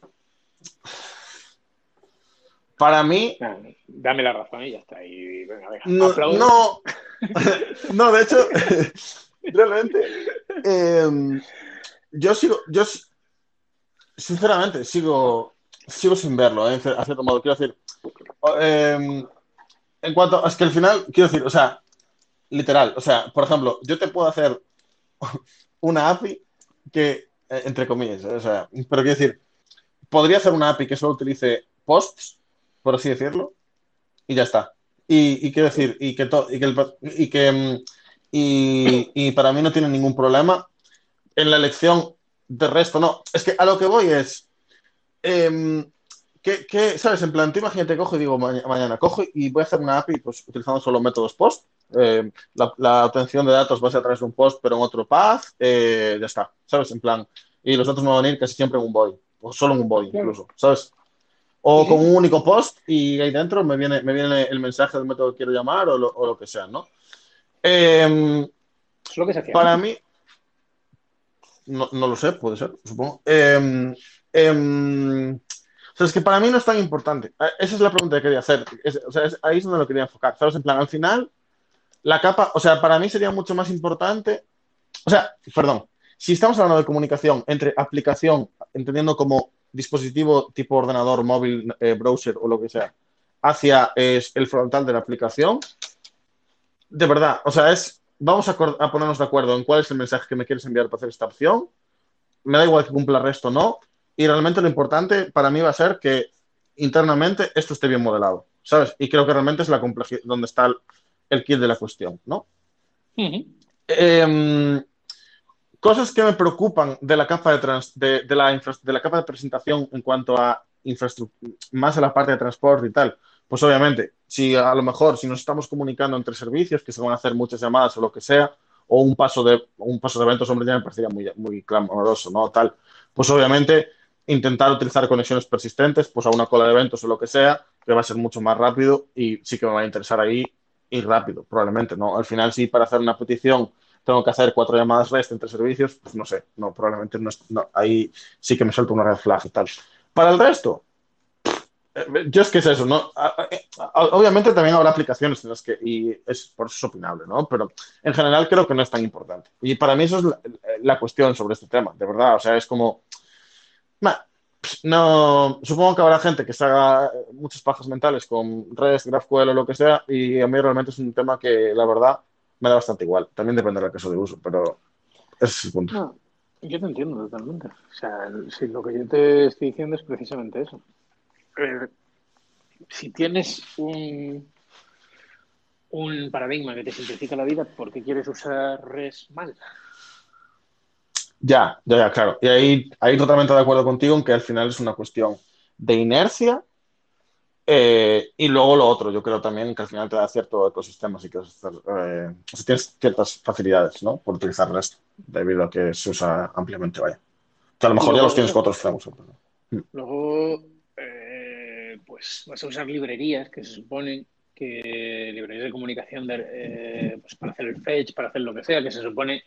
para mí. dame la razón y ya está. Y venga, venga. No, no, de hecho, [laughs] realmente. Em, yo sigo. Yo, sinceramente, sigo. Sigo sin verlo, ¿eh? a cierto modo. Quiero decir. Em, en cuanto. Es que al final, quiero decir, o sea, literal. O sea, por ejemplo, yo te puedo hacer [laughs] una API que, eh, entre comillas, o sea, pero quiero decir, podría hacer una API que solo utilice posts por así decirlo, y ya está. Y, quiero decir, y que, y que, y, que mm, y, para mí no tiene ningún problema en la elección de resto, no. Es que a lo que voy es, eh, que, ¿sabes? En plan, tú imagínate, cojo y digo, mañana cojo y voy a hacer una API pues, utilizando solo métodos post. Eh, la, obtención de datos va a ser a través de un post, pero en otro path, eh, ya está, ¿sabes? En plan, y los datos me van a venir casi siempre en un boy, o solo en un boy incluso, ¿sabes? o con un único post y ahí dentro me viene, me viene el mensaje del método que quiero llamar o lo, que sea, ¿no? Em, es lo que se hacía. Para mí, no, lo sé, puede ser, supongo. Eh, o sea, es que para mí no es tan importante. Eh, esa es la pregunta que quería hacer. o sea, ahí es donde lo quería enfocar. ¿Sabes? En plan, al final, la capa, o sea, para mí sería mucho más importante. O sea, perdón, si estamos hablando de comunicación entre aplicación, entendiendo como dispositivo tipo ordenador, móvil, eh, browser o lo que sea, hacia el frontal de la aplicación, de verdad, o sea, es, vamos a, ponernos de acuerdo en cuál es el mensaje que me quieres enviar para hacer esta opción, me da igual que cumpla el resto o no, y realmente lo importante para mí va a ser que internamente esto esté bien modelado, ¿sabes? Y creo que realmente es la complejidad, donde está el, kit de la cuestión, ¿no? cosas que me preocupan de la capa de, de, la de la capa de presentación en cuanto a infraestructura, más a la parte de transporte y tal. Pues obviamente, si a lo mejor si nos estamos comunicando entre servicios, que se van a hacer muchas llamadas o lo que sea, o un paso de un paso de eventos, hombre, ya me parecería muy, muy clamoroso, ¿no? Tal. Pues obviamente intentar utilizar conexiones persistentes, pues a una cola de eventos o lo que sea, que va a ser mucho más rápido y sí que me va a interesar ahí y rápido, probablemente, ¿no? Al final sí, para hacer una petición tengo que hacer cuatro llamadas REST entre servicios, pues no sé, no, probablemente no, ahí sí que me suelto una red flag y tal. Para el resto, yo es que es eso, ¿no? Obviamente también habrá aplicaciones en las que, y es por eso es opinable, ¿no? Pero en general creo que no es tan importante. Y para mí eso es la, cuestión sobre este tema, de verdad, o sea, es como, no, supongo que habrá gente que se haga muchas pajas mentales con REST, GraphQL o lo que sea, y a mí realmente es un tema que, la verdad, me da bastante igual. También depende del caso de uso, pero ese es el punto. yo te entiendo totalmente. O sea, si lo que yo te estoy diciendo es precisamente eso. Eh, si tienes un, un paradigma que te simplifica la vida, ¿por qué quieres usar res mal? Ya, ya, ya, claro. Y ahí, ahí totalmente de acuerdo contigo en que al final es una cuestión de inercia eh, y luego lo otro, yo creo también que al final te da cierto ecosistema, así que eh, tienes ciertas facilidades, ¿no? Por utilizar REST, debido a que se usa ampliamente, vaya. Que a lo mejor ya los tienes con otros frameworks. Luego, pues vas a usar librerías que se suponen que librerías de comunicación eh, pues para hacer el fetch, para hacer lo que sea, que se supone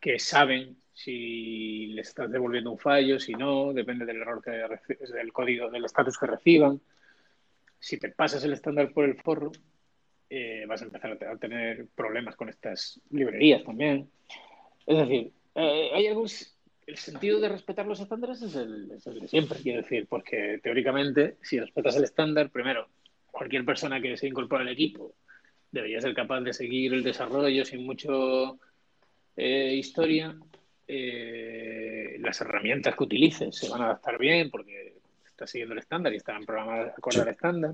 que saben si les estás devolviendo un fallo, si no, depende del error del código, del estatus que reciban. Si te pasas el estándar por el forro, eh, vas a empezar a tener problemas con estas librerías también. Es decir, eh, hay algunos. El sentido de respetar los estándares es el, es el de siempre, quiero decir, porque teóricamente, si respetas el estándar, primero, cualquier persona que se incorpore al equipo debería ser capaz de seguir el desarrollo sin mucho eh, historia. Eh, las herramientas que utilices se van a adaptar bien porque estás siguiendo el estándar y están programadas acorde al estándar.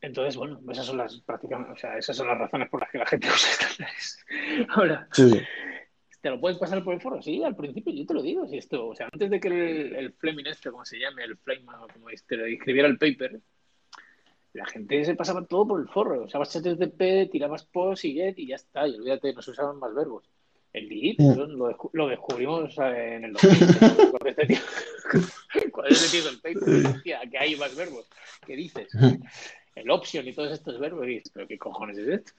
Entonces, bueno, esas son las prácticamente, o sea, esas son las razones por las que la gente [laughs] usa estándares. Ahora, ¿te lo puedes pasar por el foro? Sí, al principio yo te lo digo. Si esto, o sea, antes de que el, el Fleming este, como se llame, el Flame, como este, escribiera el paper, la gente se pasaba todo por el forro. Usabas HTTP, tirabas post y get y ya está. Y olvídate, no se usaban más verbos. El delete mm. lo, descubrimos en el 2000. cuando este tío, [laughs] cuando este tío el paper decía que hay más verbos. ¿Qué dices? El option y todos estos verbos. Y ¿pero qué cojones es esto?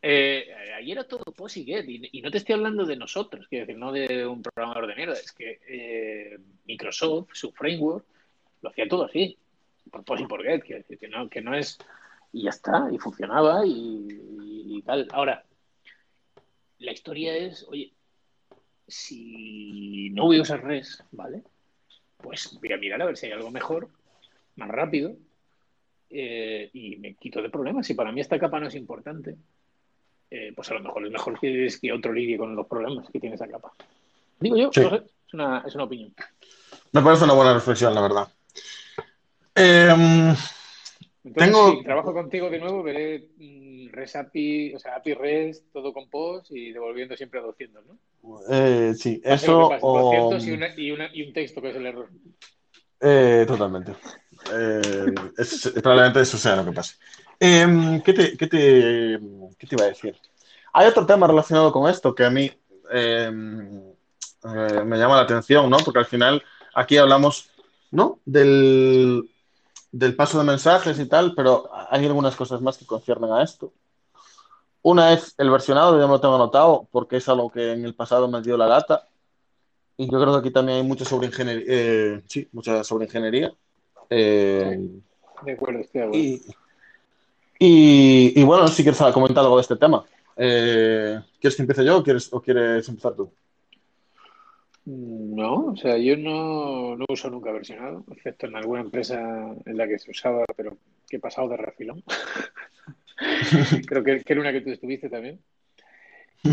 Eh, ayer era todo post y get. Y, no te estoy hablando de nosotros, quiero decir, no de un programador de mierda. Es que eh, Microsoft, su framework, lo hacía todo así por post y por get, quiero decir, que no, que no es. Y ya está, y funcionaba y, tal. Ahora, la historia es, oye, si no voy a usar res, ¿vale? Pues voy a mirar a ver si hay algo mejor, más rápido, eh, y me quito de problemas. Si para mí esta capa no es importante, eh, pues a lo mejor es mejor que, que otro lidie con los problemas que tiene esa capa. Digo yo, es, una, es una opinión. Me parece una buena reflexión, la verdad. Em, tengo... Si trabajo contigo de nuevo, veré mm, res API, o sea, API REST, todo con post y devolviendo siempre a 200, ¿no? Eh, sí, eso. O... 200 y, y, un texto que es el error. Eh, totalmente. Eh, probablemente eso sea lo que pase. Em, ¿qué, te, qué, te, ¿Qué te iba a decir? Hay otro tema relacionado con esto que a mí em, me llama la atención, ¿no? Porque al final aquí hablamos, ¿no? Del, del paso de mensajes y tal, pero hay algunas cosas más que conciernen a esto. Una es el versionado, ya me lo tengo anotado, porque es algo que en el pasado me dio la lata. Y yo creo que aquí también hay mucha sobreingeniería. Eh, sí, mucha sobreingeniería. Eh, de acuerdo, estoy de acuerdo. Y, y, bueno, si quieres comentar algo de este tema. Eh, ¿Quieres que empiece yo o quieres, o quieres empezar tú? No, o sea, yo no, uso nunca versionado, excepto en alguna empresa en la que se usaba, pero que he pasado de refilón. [laughs] Creo que, que, era una que tú estuviste también.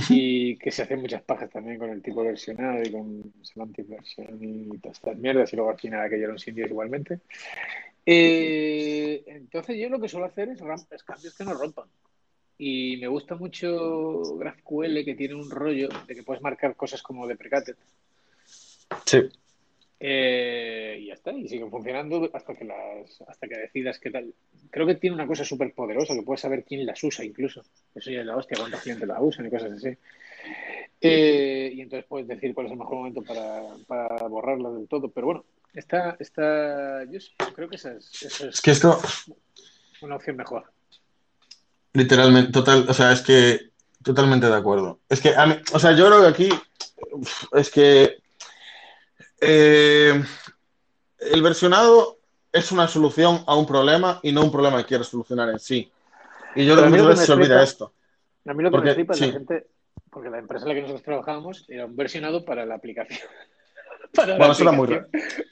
Y que se hacen muchas pajas también con el tipo versionado y con semantic version y todas estas mierdas, y luego al final aquello eran indios igualmente. Eh, entonces yo lo que suelo hacer es, es cambios que no rompan. Y me gusta mucho GraphQL que tiene un rollo de que puedes marcar cosas como deprecated Sí. Eh, y ya está, y siguen funcionando hasta que las, hasta que decidas qué tal. Creo que tiene una cosa súper poderosa, que puedes saber quién las usa incluso. Eso ya es la hostia, cuánta gente la usan y cosas así. Eh, y entonces puedes decir cuál es el mejor momento para, para borrarla del todo. Pero bueno, está, está, yo creo que esa es, es, que esto... una opción mejor. Literalmente, total, o sea, es que totalmente de acuerdo. Es que, a mí, o sea, yo creo que aquí es que eh, el versionado es una solución a un problema y no un problema que quieres solucionar en sí. Y yo creo que muchas veces se olvida esto. A mí lo que porque, me flipa es la gente, porque la empresa en la que nosotros trabajábamos era un versionado para la aplicación. Bueno, eso era, muy raro.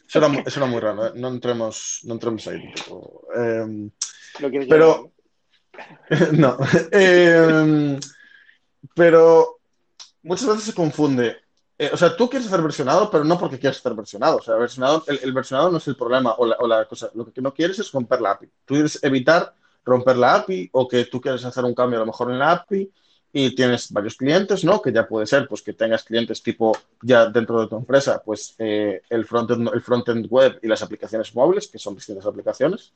Eso era, muy raro. ¿eh? No, entremos, no entremos ahí. Eh, pero. [laughs] no. Eh, pero muchas veces se confunde eh, o sea, tú quieres hacer versionado, pero no porque quieras hacer versionado. O sea, versionado, el, versionado no es el problema o la, cosa. Lo que no quieres es romper la API. Tú quieres evitar romper la API o que tú quieres hacer un cambio a lo mejor en la API y tienes varios clientes, ¿no? Que ya puede ser, pues que tengas clientes tipo ya dentro de tu empresa, pues eh, el frontend el frontend web y las aplicaciones móviles, que son distintas aplicaciones.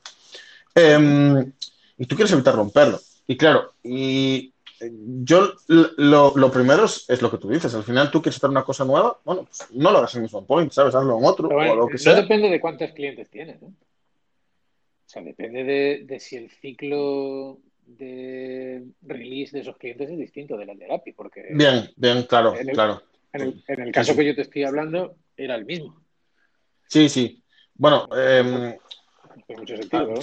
Em, y tú quieres evitar romperlo. Y claro, y yo lo, primero es, lo que tú dices. Al final tú quieres hacer una cosa nueva, bueno, pues no lo hagas en mismo point, ¿sabes? Hazlo en otro o lo que sea. Depende de cuántos clientes tienes, ¿no? O sea, depende de, de si el ciclo de release de esos clientes es distinto del de API, porque Bien, bien, claro, En el- claro. en el, en el caso que yo te estoy hablando era el mismo. Sí, sí. Bueno, em, Tiene mucho sentido, ¿no?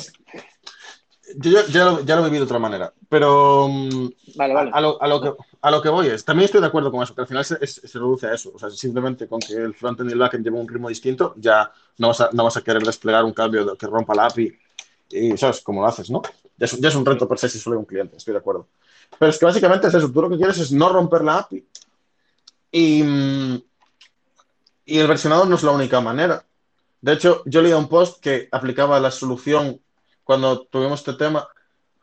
yo ya, lo, ya lo viví de otra manera, pero mm, Vale, vale. a, lo, a lo que, a lo que voy es, también estoy de acuerdo con eso, que al final se, es- se reduce a eso. O sea, simplemente con que el frontend y el backend lleven un ritmo distinto, ya no vas a, no vas a querer desplegar un cambio que rompa la API y, ¿sabes? Cómo lo haces, ¿no? Ya es, un- reto per se si solo hay un cliente, estoy de acuerdo. Pero es que básicamente es eso, tú lo que quieres es no romper la API y, y el versionado no es la única manera. De hecho, yo leía un post que aplicaba la solución cuando tuvimos este tema,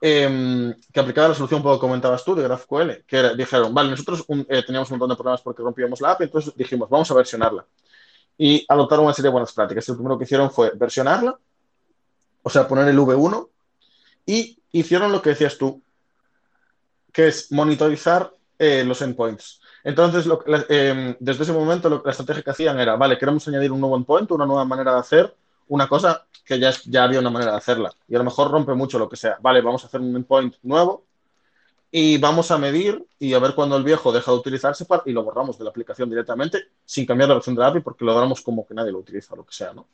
eh, que aplicaba la solución, como comentabas tú, de GraphQL, que dijeron, vale, nosotros eh, teníamos un montón de problemas porque rompíamos la API, entonces dijimos, vamos a versionarla. Y adoptaron una serie de buenas prácticas. El primero que hicieron fue versionarla, o sea, poner el V1, y hicieron lo que decías tú, que es monitorizar eh, los endpoints. Entonces, lo- eh, desde ese momento, lo- la estrategia que hacían era, vale, queremos añadir un nuevo endpoint, una nueva manera de hacer una cosa que ya, ya había una manera de hacerla. Y a lo mejor rompe mucho lo que sea. Vale, vamos a hacer un endpoint nuevo y vamos a medir y a ver cuándo el viejo deja de utilizarse para- y lo borramos de la aplicación directamente sin cambiar la versión de la API porque lo damos como que nadie lo utiliza o lo que sea, ¿no?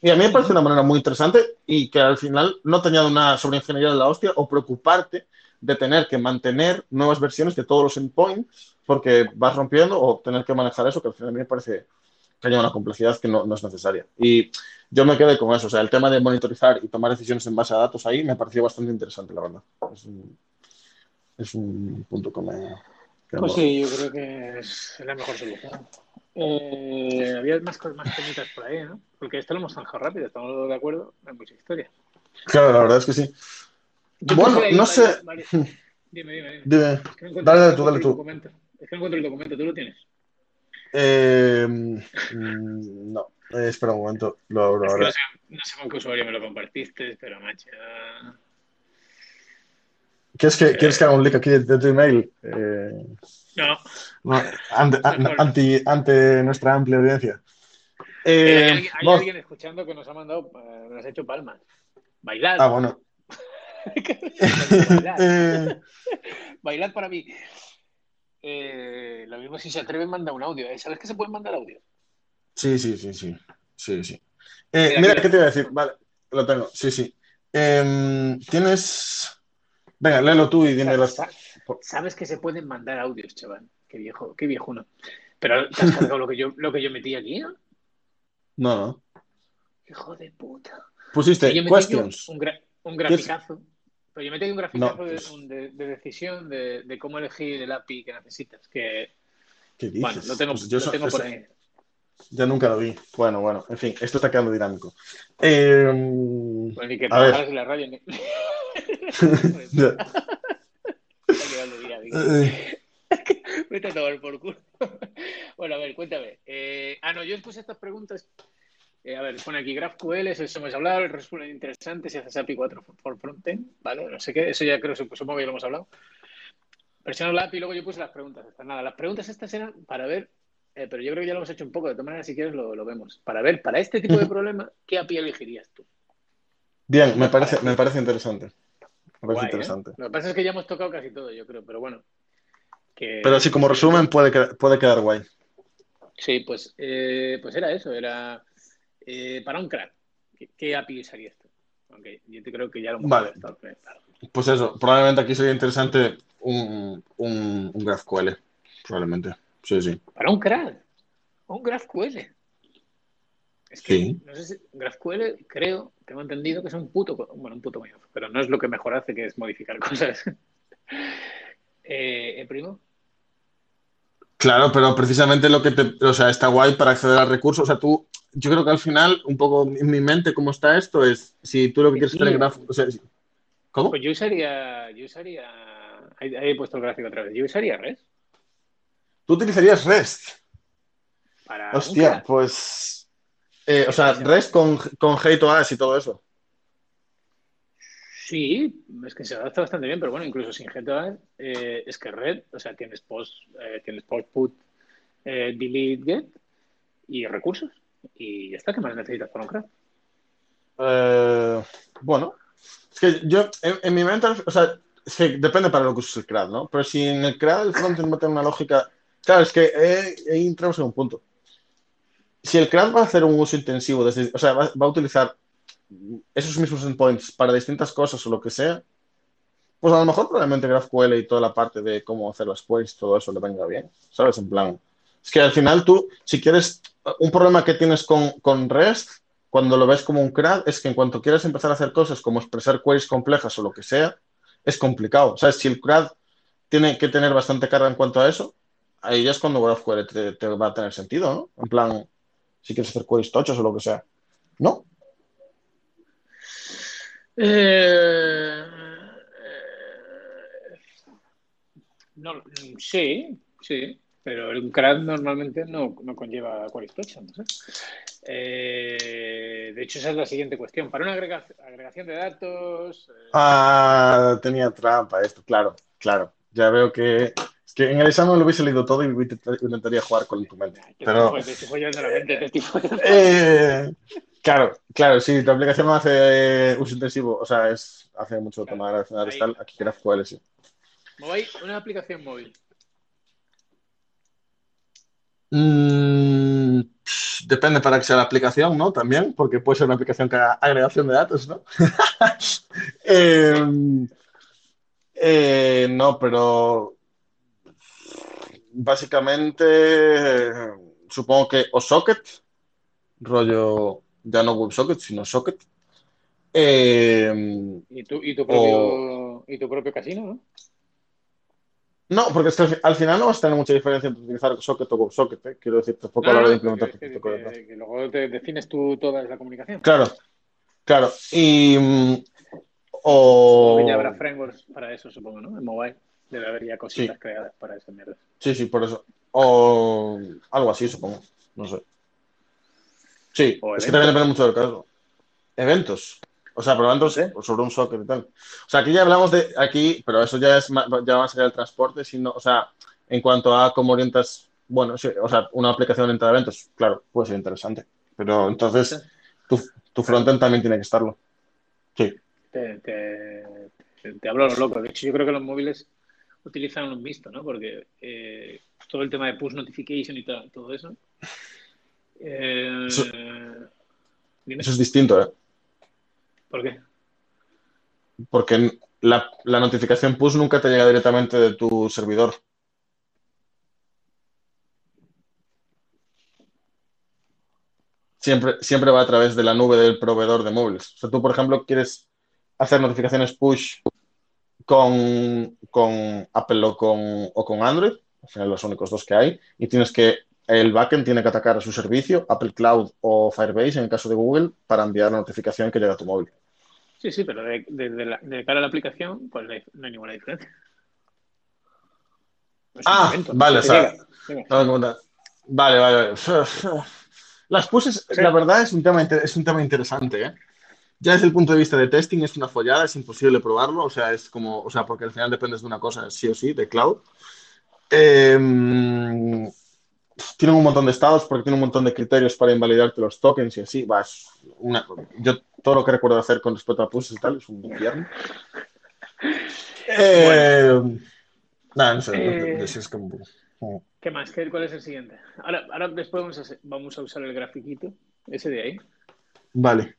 Y a mí me parece una manera muy interesante y que al final no te añade una sobreingeniería de la hostia o preocuparte de tener que mantener nuevas versiones de todos los endpoints porque vas rompiendo o tener que manejar eso, que al final a mí me parece que haya una complejidad que no, no es necesaria. Y yo me quedé con eso, o sea, el tema de monitorizar y tomar decisiones en base a datos ahí me pareció bastante interesante, la verdad. Es un, es un punto que me... que Pues sí, yo creo que es la mejor solución. Eh, había más cosas más pequeñitas por ahí, ¿no? Porque esto lo hemos zanjado rápido, estamos de acuerdo, hay mucha historia. Claro, la verdad es que sí. Yo Bueno, no varios- sé. varios- [laughs] Dime, dime, dime. Dime. Es que no encuentro- Dale, dale no tú, dale tú. Es que no encuentro el documento, tú lo tienes. Eh, mm, no, Eh, espera un momento, lo abro Es ahora. no sé, no sé con qué usuario me lo compartiste, pero macho. ¿Quieres que, ¿Quieres que haga un link aquí de, de tu email? Eh, No, no, ante, an- ante, ante nuestra amplia audiencia. Eh, Eh, hay, alguien, hay vamos- alguien escuchando que nos ha mandado, eh, nos ha hecho palmas. Bailad. Ah, bueno. Bailad. [laughs] Eh, Bailad para mí. Eh, lo mismo si se atreven, manda un audio. ¿eh? ¿Sabes que se pueden mandar audio? sí, sí, sí, sí. Sí, sí. Eh, Mira, ¿qué te iba a decir? Vale, lo tengo. Sí, sí. Em, Tienes. Venga, léelo tú y dime las. Sa- Sabes que se pueden mandar audios, chaval. Qué viejo, qué viejo uno. Pero te has cargado lo que yo, lo que yo metí aquí, ¿no? No, no. Hijo de puta. Pusiste yo un, questions. un gra- un graficazo. Pero yo metí un graficazo No, de- pues- un- de, de decisión de, de cómo elegir el API que necesitas. Que, ¿Qué dices? bueno, lo tengo, Pues yo lo eso- tengo por ahí. Ya nunca lo vi. Bueno, bueno, en fin, esto está quedando dinámico. Eh, Bueno, ni que a ver. en la radio. ni- [laughs] [laughs] Eh, [laughs] Vete a tomar por culo. [laughs] bueno, a ver, cuéntame. Eh, ah, no, yo puse estas preguntas. Eh, a ver, pone aquí GraphQL, eso, eso hemos hablado, el resto es interesante si haces API 4 por frontend, ¿vale? No sé qué, eso ya creo, supongo que ya lo hemos hablado. Presiono la API y luego yo puse las preguntas estas. Nada, las preguntas estas eran para ver, eh, pero yo creo que ya lo hemos hecho un poco, de todas maneras, si quieres lo, lo vemos. Para ver, para este tipo de [laughs] problema, ¿qué API elegirías tú? Bien, me parece, me parece interesante. Me parece Guay, ¿eh? interesante. Lo que pasa es que ya hemos tocado casi todo, yo creo, pero bueno. Que, Pero así como resumen puede, puede quedar guay. Sí, pues, eh, pues era eso, era eh, para un crack. ¿Qué, qué API usarías tú? Aunque yo te creo que ya lo hemos Vale. contestado, pero claro. Pues eso, probablemente aquí sería interesante un, un, un GraphQL. Probablemente. Sí, sí. Para un crack, un GraphQL. Es que, Sí. no sé si GraphQL, creo, tengo entendido que es un puto, bueno, un puto coñazo, pero no es lo que mejor hace, que es modificar [laughs] cosas. eh, ¿eh, primo? Claro, pero precisamente lo que te, o sea, está guay para acceder al recurso. O sea, tú, yo creo que al final, un poco en mi mente, cómo está esto, es si tú lo que quieres hacer en Graph, o sea, si- ¿cómo? Pues yo usaría, yo usaría, ahí, ahí he puesto el gráfico otra vez, yo usaría REST Tú utilizarías REST. para Hostia, pues, eh, o sea, REST con, con G2AS y todo eso. Sí, es que se adapta bastante bien, pero bueno, incluso sin GTOA, eh, es que red, o sea, tienes post, eh, tienes post put, eh, delete, get y recursos. Y ya está, ¿qué más necesitas para un crack? Eh, Bueno, es que yo, en, mi mente, o sea, depende para lo que uses el CRAD, ¿no? Pero si en el CRAD el frontend mete una lógica. Claro, es que ahí entramos en un punto. Si el CRAD va a hacer un uso intensivo, o sea, va, a utilizar esos mismos endpoints para distintas cosas o lo que sea, pues a lo mejor probablemente GraphQL y toda la parte de cómo hacer las queries, todo eso le venga bien, ¿sabes? En plan, es que al final tú, si quieres, un problema que tienes con, con REST, cuando lo ves como un CRAD, es que en cuanto quieres empezar a hacer cosas como expresar queries complejas o lo que sea, es complicado. ¿Sabes? Si el CRAD tiene que tener bastante carga en cuanto a eso, ahí ya es cuando GraphQL te, te va a tener sentido, ¿no? En plan, si quieres hacer queries tochos o lo que sea. ¿No? Eh, no, sí, sí, pero el CRAD normalmente no, no conlleva queries tochos, no. Eh, de hecho, esa es la siguiente cuestión. Para una agregación de datos. Eh, ah, tenía trampa esto, claro, claro. Ya veo que. Que en el examen lo hubiese leído todo y intentaría jugar con tu mente. Pero. [laughs] eh, claro, claro, sí, tu aplicación no hace uso intensivo, o sea, es, hace mucho tema de tal. Aquí GraphQL, sí. Móvil, una aplicación móvil. Mm, depende para que sea la aplicación, ¿no? También, porque puede ser una aplicación que haga agregación de datos, ¿no? [laughs] Em, eh, no, pero básicamente supongo que o socket, rollo, ya no WebSocket, sino socket. Em, ¿Y, tu, y, tu propio, y tu propio casino, ¿no? No, porque es que al, final no vas a tener mucha diferencia entre utilizar socket o WebSocket, ¿eh? quiero decir, tampoco a la hora de implementar que, que, que, que, luego te defines tú toda la comunicación. Claro, claro. Y. Mm, o. Ya habrá frameworks para eso, supongo, ¿no? En mobile debe haber ya cositas creadas para esa mierda. Sí, sí, por eso. O algo así, supongo. No sé. Sí, es que también depende mucho del caso. Eventos. O sea, probando sobre un socket y tal. O sea, aquí ya hablamos de, aquí, pero eso ya es ya más allá del transporte, sino, o sea, en cuanto a cómo orientas, bueno, sí, o sea, una aplicación orientada a eventos, claro, puede ser interesante. Pero entonces, tu, tu frontend también tiene que estarlo. Sí. Te, te, te, hablo lo loco. De hecho, yo creo que los móviles utilizan un visto, ¿no? Porque eh, todo el tema de push notification y todo eso. Eh, eso, eso es distinto, ¿eh? ¿Por qué? Porque la, notificación push nunca te llega directamente de tu servidor. Siempre, siempre va a través de la nube del proveedor de móviles. O sea, tú, por ejemplo, quieres hacer notificaciones push con, Apple o con, o con Android, al final los únicos dos que hay, y tienes que, el backend tiene que atacar a su servicio, Apple Cloud o Firebase en el caso de Google, para enviar la notificación que llega a tu móvil. Sí, sí, pero de, de, cara a la aplicación, pues no hay ninguna diferencia. ah, vale, o sea, vale, vale. [laughs] Las puses, la verdad, es un tema, es un tema interesante, ¿eh? Ya desde el punto de vista de testing es una follada, es imposible probarlo, o sea, es como, o sea, porque al final dependes de una cosa sí o sí, de cloud. Eh, tienen un montón de estados porque tienen un montón de criterios para invalidarte los tokens y así. Vas, una, yo todo lo que recuerdo hacer con respecto a push y tal es un infierno. [laughs] Eh, nada, no sé, eh, es como... ¿Qué más? ¿Qué, ¿Cuál es el siguiente? Ahora, ahora después vamos a, vamos a usar el grafiquito, ese de ahí. Vale.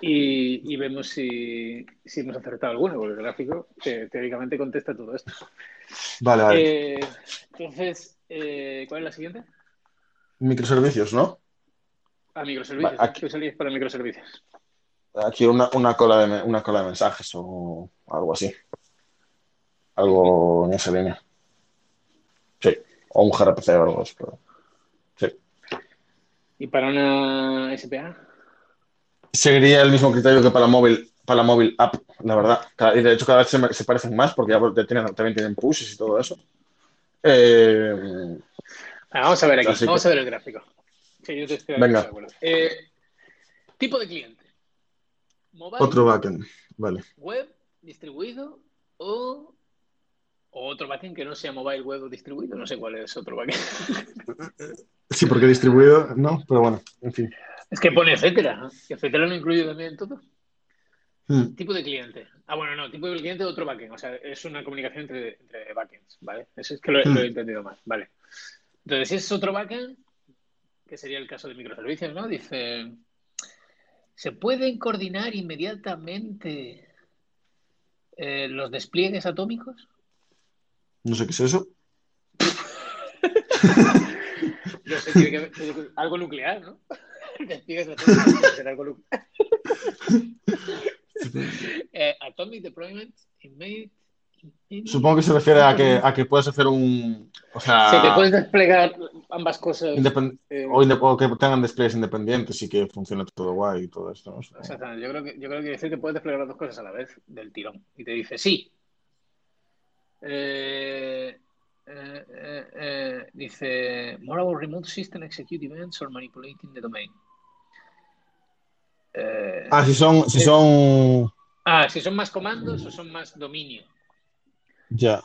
Y, y vemos si, si, hemos acertado alguno, porque el gráfico teóricamente contesta todo esto. Vale, vale. Eh, entonces, eh, ¿cuál es la siguiente? Microservicios, ¿no? Ah, microservicios. aquí, ¿Qué para microservicios? Aquí una, una, cola de, una cola de mensajes o algo así. Algo en esa línea. Sí. O un gRPC o algo así. Sí. ¿Y para una SPA? Seguiría el mismo criterio que para móvil, para la móvil app, la verdad. Y de hecho cada vez se, parecen más porque ya tienen, también tienen pushes y todo eso. Eh, vamos a ver aquí, vamos a ver el gráfico. Venga. Eh, tipo de cliente. otro backend, vale. Web, distribuido o, otro backend que no sea mobile web o distribuido. No sé cuál es otro backend. Sí, porque distribuido no, pero bueno, en fin. Es que pone etcétera. Etcétera no incluye también todo. Hmm. Tipo de cliente. Ah, bueno, no, tipo de cliente otro backend. O sea, es una comunicación entre, entre backends, ¿vale? Eso es que lo, Hmm. lo he entendido mal, ¿vale? Entonces, si es otro backend, que sería el caso de microservicios, ¿no? Dice, ¿se pueden coordinar inmediatamente eh, los despliegues atómicos? No sé qué es eso. [laughs] No sé, tiene que ver- tiene que- algo nuclear, ¿no? [laughs] [laughs] Eh, atomic deployment immediate- Supongo que se refiere a que, a que puedes hacer un. O sea. Sí, que puedes desplegar ambas cosas. independ- eh, o, que tengan displays independientes y que funcione todo guay y todo esto. ¿no? Exactamente. Yo creo que yo creo que decir que puedes desplegar las dos cosas a la vez del tirón. Y te dice sí. Eh, eh, eh, eh, dice more about remote system execute events or manipulating the domain. Eh, Ah, si son. Si son. ah, si son más comandos o son más dominio. Ya.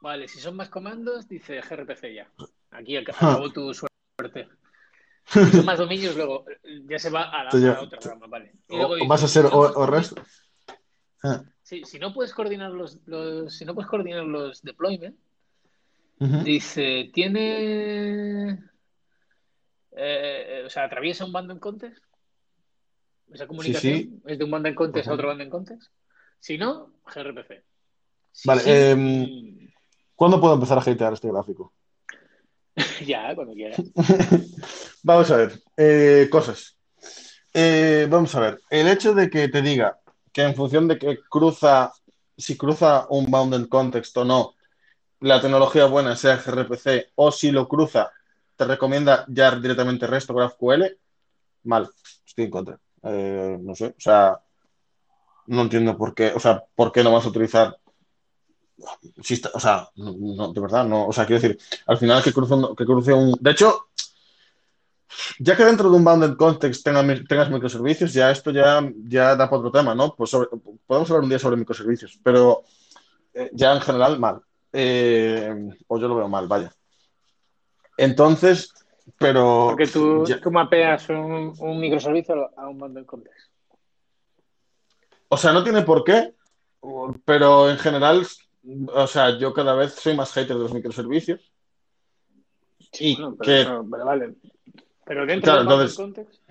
Vale, si son más comandos, dice gRPC ya. Aquí ac- Ah. acabó tu suerte. Si son más dominios, luego eh, ya se va a la, a la otra rama, vale. Y luego vas a ser o, puedes o REST. Ah, Sí, si no puedes coordinar los, los- si no puedes coordinar los deployment, dice, tiene, eh, o sea, atraviesa un bundle context. Esa comunicación sí. es de un bundle context a Ujú. otro bundle context. Si no, gRPC. Si Vale, sí, em, ¿Cuándo puedo empezar a hatear este gráfico? [laughs] ya, cuando quieras. [laughs] Vamos a ver. eh, cosas. Eh, vamos a ver. El hecho de que te diga que en función de que cruza, si cruza un bounded context o no, la tecnología buena sea gRPC o si lo cruza, te recomienda ya directamente REST o GraphQL, mal. Estoy en contra. Eh, no sé. O sea, no entiendo por qué. O sea, ¿por qué no vas a utilizar si está- o sea, no, de verdad, no, o sea, quiero decir, al final que cruce que cruce un, de hecho, ya que dentro de un bounded context tenga tengas microservicios, ya esto ya, ya da para otro tema, ¿no? Pues sobre- podemos hablar un día sobre microservicios, pero eh, ya en general mal, Eh, o yo lo veo mal, vaya. Entonces, pero Porque tú, ya- tú mapeas un, un microservicio a un bundle context. o sea, no tiene por qué, pero en general, o sea, yo cada vez soy más hater de los microservicios. Y Bueno, que- pero, pero vale. Pero dentro Claro, del entonces- context,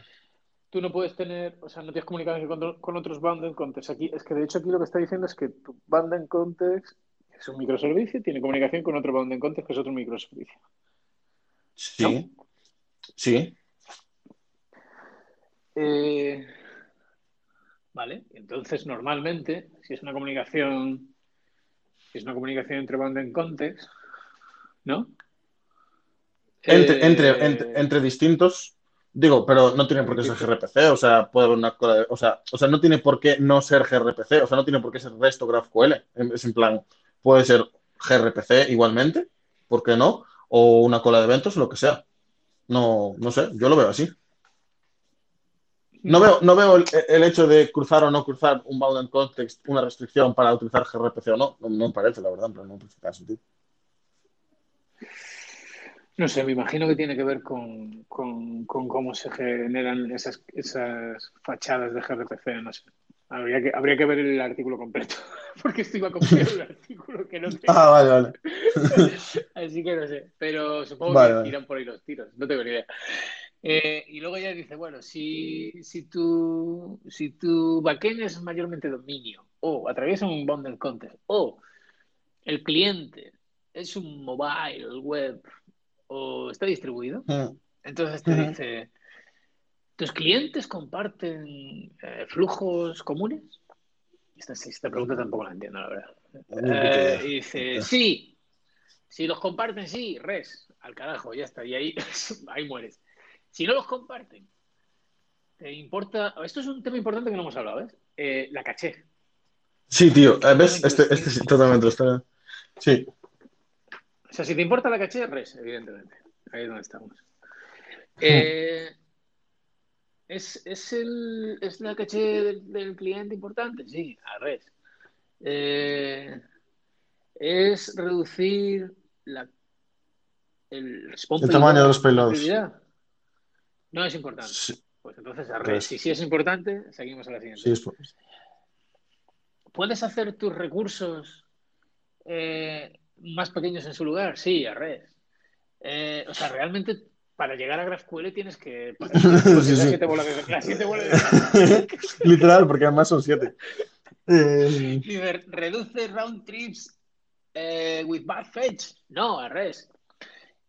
tú no puedes tener, o sea, no tienes comunicación con, con otros bundle context. Aquí, es que de hecho aquí lo que está diciendo es que tu bundle context es un microservicio, tiene comunicación con otro bundle context que es otro microservicio. Sí, sí. Eh, vale, entonces normalmente, si es una comunicación, si es una comunicación entre bundle context, ¿no? Entre, Eh, entre, entre, entre distintos, digo, pero no tiene por qué ser gRPC, o sea, puede haber una o sea, o sea, no tiene por qué no ser gRPC, o sea, no tiene por qué ser REST o GraphQL, es en plan, puede ser gRPC igualmente, ¿por qué no? O una cola de eventos, lo que sea. No, no sé, yo lo veo así. No veo, no veo el, hecho de cruzar o no cruzar un bounded context, una restricción para utilizar gRPC o no. No, me parece, la verdad, pero no tenga sentido. No sé, me imagino que tiene que ver con, con- con cómo se generan esas, esas fachadas de gRPC, no sé. Habría que, habría que ver el artículo completo, [laughs] porque esto iba a copiar un [laughs] artículo que no tengo. Ah, vale, vale. [laughs] Así que no sé, pero supongo Vale, que vale. tiran por ahí los tiros, no tengo ni idea. Eh, y luego ya dice, bueno, si, si, tu, si tu backend es mayormente dominio, o atraviesa un bundle context, o el cliente es un mobile web, o está distribuido, Mm. entonces te Ujú. dice, ¿tus clientes comparten eh, flujos comunes? Esta, esta pregunta tampoco la entiendo, la verdad. Eh, y dice, sí, si los comparten, sí, res, al carajo, ya está, y ahí, [laughs] ahí mueres. Si no los comparten, ¿te importa? Esto es un tema importante que no hemos hablado, ¿ves? Eh, la caché. Sí, tío, ¿ves? Este, este sí, totalmente está. Sí. O sea, si te importa la caché, res, evidentemente. Ahí es donde estamos. Eh, ¿es, es, el, ¿Es la caché del, del cliente importante? Sí, a res. Eh, ¿Es reducir la, el El tamaño de los prioridad? No es importante. Sí, Pues entonces a Res. res. Si sí es importante, seguimos a la siguiente. sí, es por- ¿Puedes hacer tus recursos eh, más pequeños en su lugar? Sí, a red. Eh, o sea, realmente para llegar a GraphQL tienes que... [laughs] Sí, sí. Literal, porque además son siete. [laughs] Eh, Reduce round trips eh, with bad fetch. No, a res.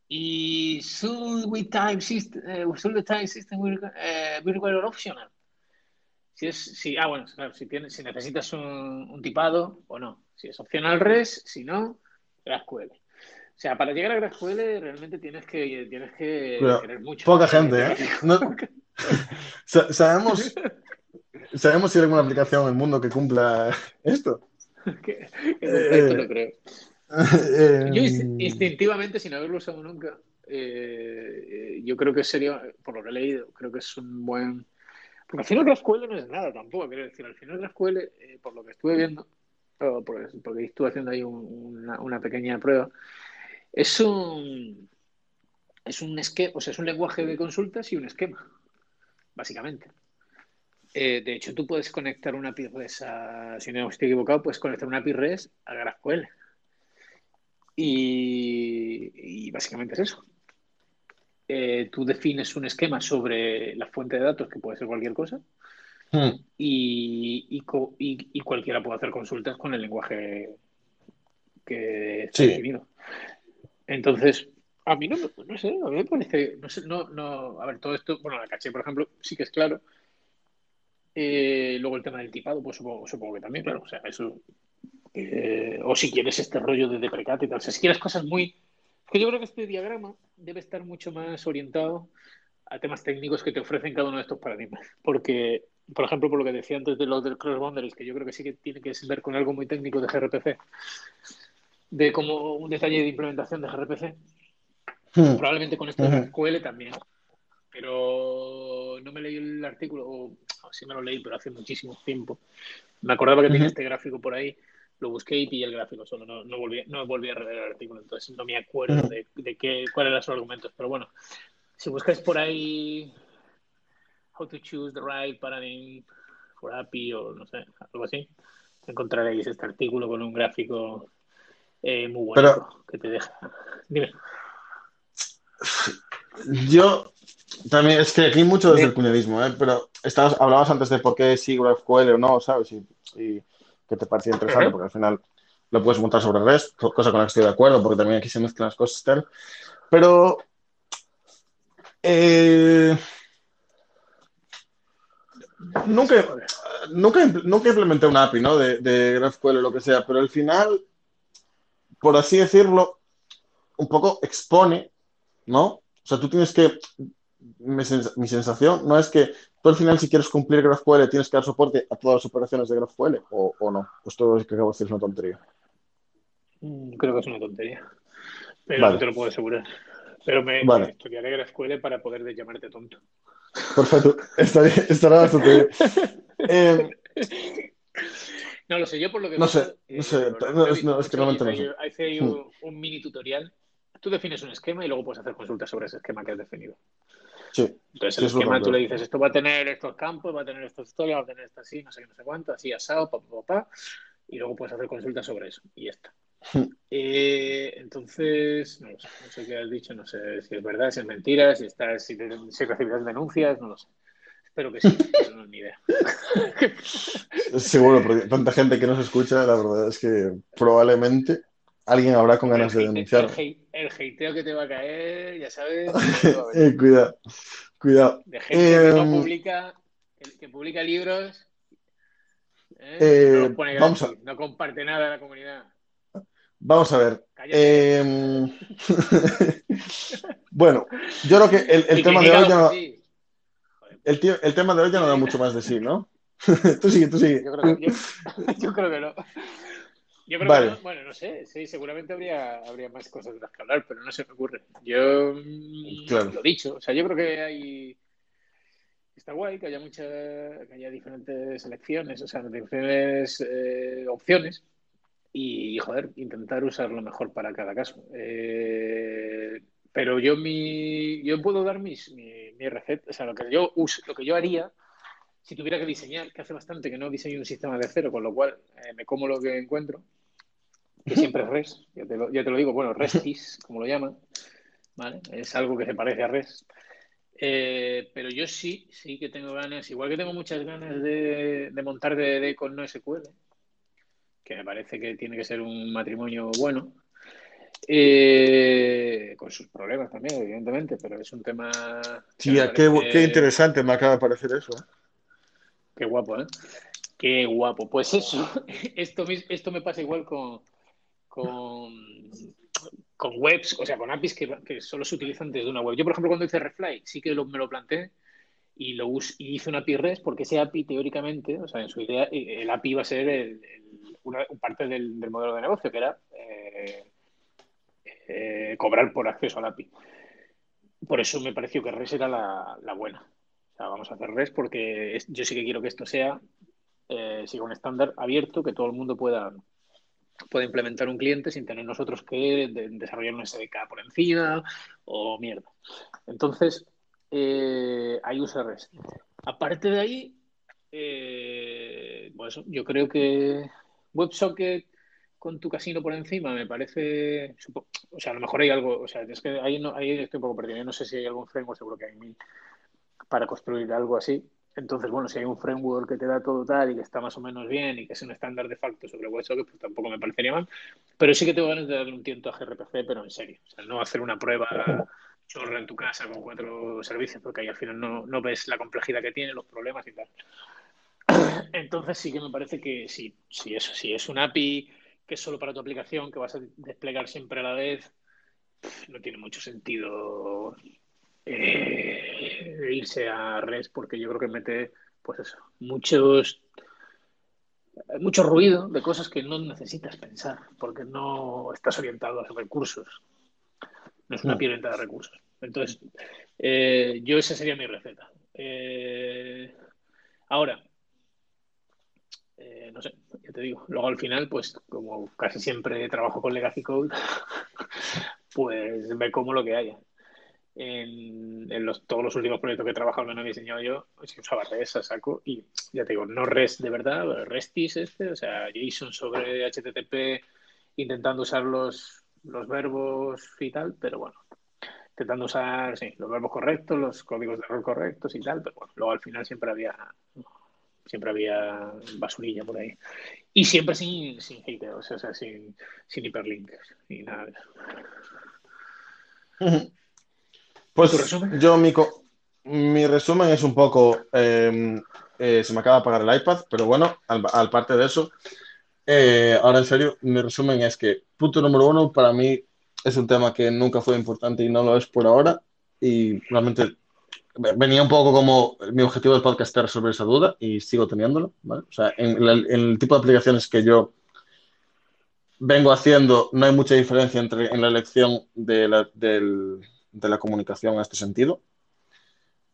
Y should we time system, eh, should the time system eh, required optional? Si es, si, ah, bueno, claro, si, tienes, si necesitas un, un tipado o no. Si es opcional res, si no, GraphQL. O sea, para llegar a GraphQL realmente tienes que, tienes que Pero querer mucho. poca gente, ¿eh? No- [laughs] sabemos, sabemos si hay alguna aplicación en el mundo que cumpla esto. [laughs] Que- que esto no creo. [laughs] Eh, Yo inst- instintivamente, sin haberlo usado nunca, eh, yo creo que sería, por lo que he leído, creo que es un buen... Porque al final GraphQL no es nada tampoco, quiero decir, al final GraphQL, eh, por lo que estuve viendo, o por- porque estuve haciendo ahí un- una, una pequeña prueba, es un, es un esquema, o sea, es un lenguaje de consultas y un esquema, básicamente. Eh, de hecho, tú puedes conectar una API REST a, si no estoy equivocado, puedes conectar una API REST a GraphQL. Y, y básicamente es eso. Eh, tú defines un esquema sobre la fuente de datos, que puede ser cualquier cosa, hmm, y, y cualquiera puede hacer consultas con el lenguaje que está Sí. definido. Entonces, a mí no, no sé, a mí me parece, no sé, no, no, a ver, todo esto, bueno, la caché, por ejemplo, sí que es claro. Eh, luego el tema del tipado, pues supongo, supongo que también, claro, o sea, eso. o si quieres este rollo de deprecate y tal, o sea, si quieres cosas muy. Es que yo creo que este diagrama debe estar mucho más orientado a temas técnicos que te ofrecen cada uno de estos paradigmas. Porque, por ejemplo, por lo que decía antes de lo del cross boundaries, que yo creo que sí que tiene que ver con algo muy técnico de gRPC, de como un detalle de implementación de gRPC, hmm. probablemente con esto de Ujú. GraphQL también. Pero no me leí el artículo, o, sí me lo leí, pero hace muchísimo tiempo. Me acordaba que tenía este gráfico por ahí, lo busqué y pillé el gráfico solo, no, no, volví, no volví a rever el artículo, entonces no me acuerdo de, de qué, cuáles eran sus argumentos. Pero bueno, si buscáis por ahí how to choose the right paradigm for API o no sé, algo así, encontraréis este artículo con un gráfico eh, muy bonito Pero- que te deja. Dime. Yo también, es que aquí mucho desde el cuñadismo, ¿eh? Pero estabas, hablabas antes de por qué sí GraphQL o no, ¿sabes? Y, y que te parecía interesante, porque al final lo puedes montar sobre REST, co- cosa con la que estoy de acuerdo, porque también aquí se mezclan las cosas tal. Pero eh, nunca, nunca, nunca implementé una API, ¿no? De, de GraphQL o lo que sea, pero al final, por así decirlo, un poco expone, ¿no? O sea, tú tienes que, mi, sens- mi sensación no es que tú al final si quieres cumplir GraphQL tienes que dar soporte a todas las operaciones de GraphQL o, o no. Pues todo lo que acabo de decir es una tontería. Mm, Creo que es una tontería. Pero Vale. no te lo puedo asegurar. Pero me, Vale. me estudiaré GraphQL para poder de llamarte tonto. Perfecto, estaré, estará bastante bien. [laughs] Eh, [laughs] No lo sé, yo por lo que No sé, no sé, lo- no, he es- que realmente no sé. hice ahí un, mini tutorial. Tú defines un esquema y luego puedes hacer consultas sobre ese esquema que has definido. Sí, Entonces, el esquema tú le dices, esto va a tener estos campos, va a tener estos historias, va a tener esto así, no sé qué, no sé cuánto, así asado, pa, pa, pa, pa, y luego puedes hacer consultas sobre eso. Y ya está. Hmm. Eh, entonces, no lo sé, no sé qué has dicho, no sé si es verdad, si es mentira, si, estás, si, te- si recibirás denuncias, no lo sé. Espero que sí, pero no es ni idea. [laughs] seguro, porque tanta gente que nos escucha, la verdad es que probablemente alguien habrá con ganas de denunciar. el hate- el hateo que te va a caer, ya sabes. [laughs] Eh, cuidado, cuidado. de gente que no Eh, publica, que, que publica libros, ¿eh? Eh, no pone vamos a- no comparte nada a la comunidad. Vamos a ver. Eh, [laughs] bueno, yo creo que el, el tema de hoy ya sí. El, tío- el tema de hoy ya no da mucho más de sí, ¿no? [laughs] tú sigue, tú sigue. Yo creo que, yo, [laughs] yo creo que no. Yo creo Vale. que no. Bueno, no sé, sí, seguramente habría, habría más cosas de las que hablar, pero no se me ocurre. Yo mm, Claro. lo dicho, o sea, yo creo que hay está guay que haya mucha, que haya diferentes selecciones, o sea, diferentes eh, opciones y, joder, intentar usar lo mejor para cada caso. Eh, pero yo mi, yo puedo dar mis, mi, mi receta, o sea, lo que yo uso, lo que yo haría si tuviera que diseñar, que hace bastante que no diseño un sistema de cero, con lo cual eh, me como lo que encuentro, que siempre es REST, ya te lo, ya te lo digo, bueno, RESTIS, como lo llaman, ¿vale? Es algo que se parece a REST. Eh, pero yo sí, sí que tengo ganas, igual que tengo muchas ganas de, de montar DDD con NoSQL, que me parece que tiene que ser un matrimonio bueno, eh, con sus problemas también, evidentemente, pero es un tema... Sí, qué, qué, interesante me acaba de parecer eso. ¿eh? Qué guapo, ¿eh? Qué guapo. Pues eso, [laughs] esto, esto me pasa igual con, con, con webs, o sea, con APIs que, que, solo se utilizan desde una web. Yo, por ejemplo, cuando hice Refly, sí que lo, me lo planteé y, lo y hice una API REST porque ese API, teóricamente, o sea, en su idea, el API iba a ser el, el, una parte del, del, modelo de negocio, que era eh, eh, cobrar por acceso al API. Por eso me pareció que REST era la, buena. O sea, vamos a hacer REST porque yo sí que quiero que esto sea, eh, siga un estándar abierto, que todo el mundo pueda puede implementar un cliente sin tener nosotros que de, desarrollar un SDK por encima o mierda. Entonces, eh, hay usa REST. Aparte de ahí, eh, pues yo creo que WebSocket con tu casino por encima me parece, o sea, a lo mejor hay algo, o sea, es que ahí, no, ahí estoy un poco perdido, no sé si hay algún framework, seguro que hay mil, para construir algo así, entonces, bueno, si hay un framework que te da todo tal y que está más o menos bien y que es un estándar de facto sobre WebSocket, pues tampoco me parecería mal. Pero sí que tengo ganas de darle un tiento a gRPC, pero en serio. O sea, no hacer una prueba chorra en tu casa con cuatro servicios, porque ahí al final no, no ves la complejidad que tiene, los problemas y tal. [clears throat] Entonces sí que me parece que sí, sí, eso, si es un API que es solo para tu aplicación, que vas a desplegar siempre a la vez, no tiene mucho sentido eh, irse a REST porque yo creo que mete, pues eso, muchos mucho ruido de cosas que no necesitas pensar porque no estás orientado a recursos. No es una piel de recursos. Entonces, eh, yo esa sería mi receta. Eh, ahora, no sé, ya te digo. Luego al final, pues como casi siempre trabajo con Legacy Code, [laughs] pues me como lo que haya en, en los, todos los últimos proyectos que he trabajado, no he diseñado yo, pues usaba REST a saco y ya te digo, no REST de verdad, RESTIS este, o sea, JSON sobre HTTP intentando usar los, los verbos y tal, pero bueno, intentando usar sí, los verbos correctos, los códigos de error correctos y tal, pero bueno, luego al final siempre había siempre había basurilla por ahí. Y siempre sin, sin o sea, sin, sin hiperlinks y nada de eso. Pues resumen? yo, mi, mi, resumen es un poco, eh, eh, se me acaba de apagar el iPad, pero bueno, al, al parte de eso, eh, ahora en serio, mi resumen es que punto número uno, para mí es un tema que nunca fue importante y no lo es por ahora, y realmente venía un poco como mi objetivo del podcast era resolver esa duda y sigo teniéndolo, ¿vale? O sea, en, la, en el tipo de aplicaciones que yo vengo haciendo, no hay mucha diferencia entre en la elección de la, del de la comunicación en este sentido.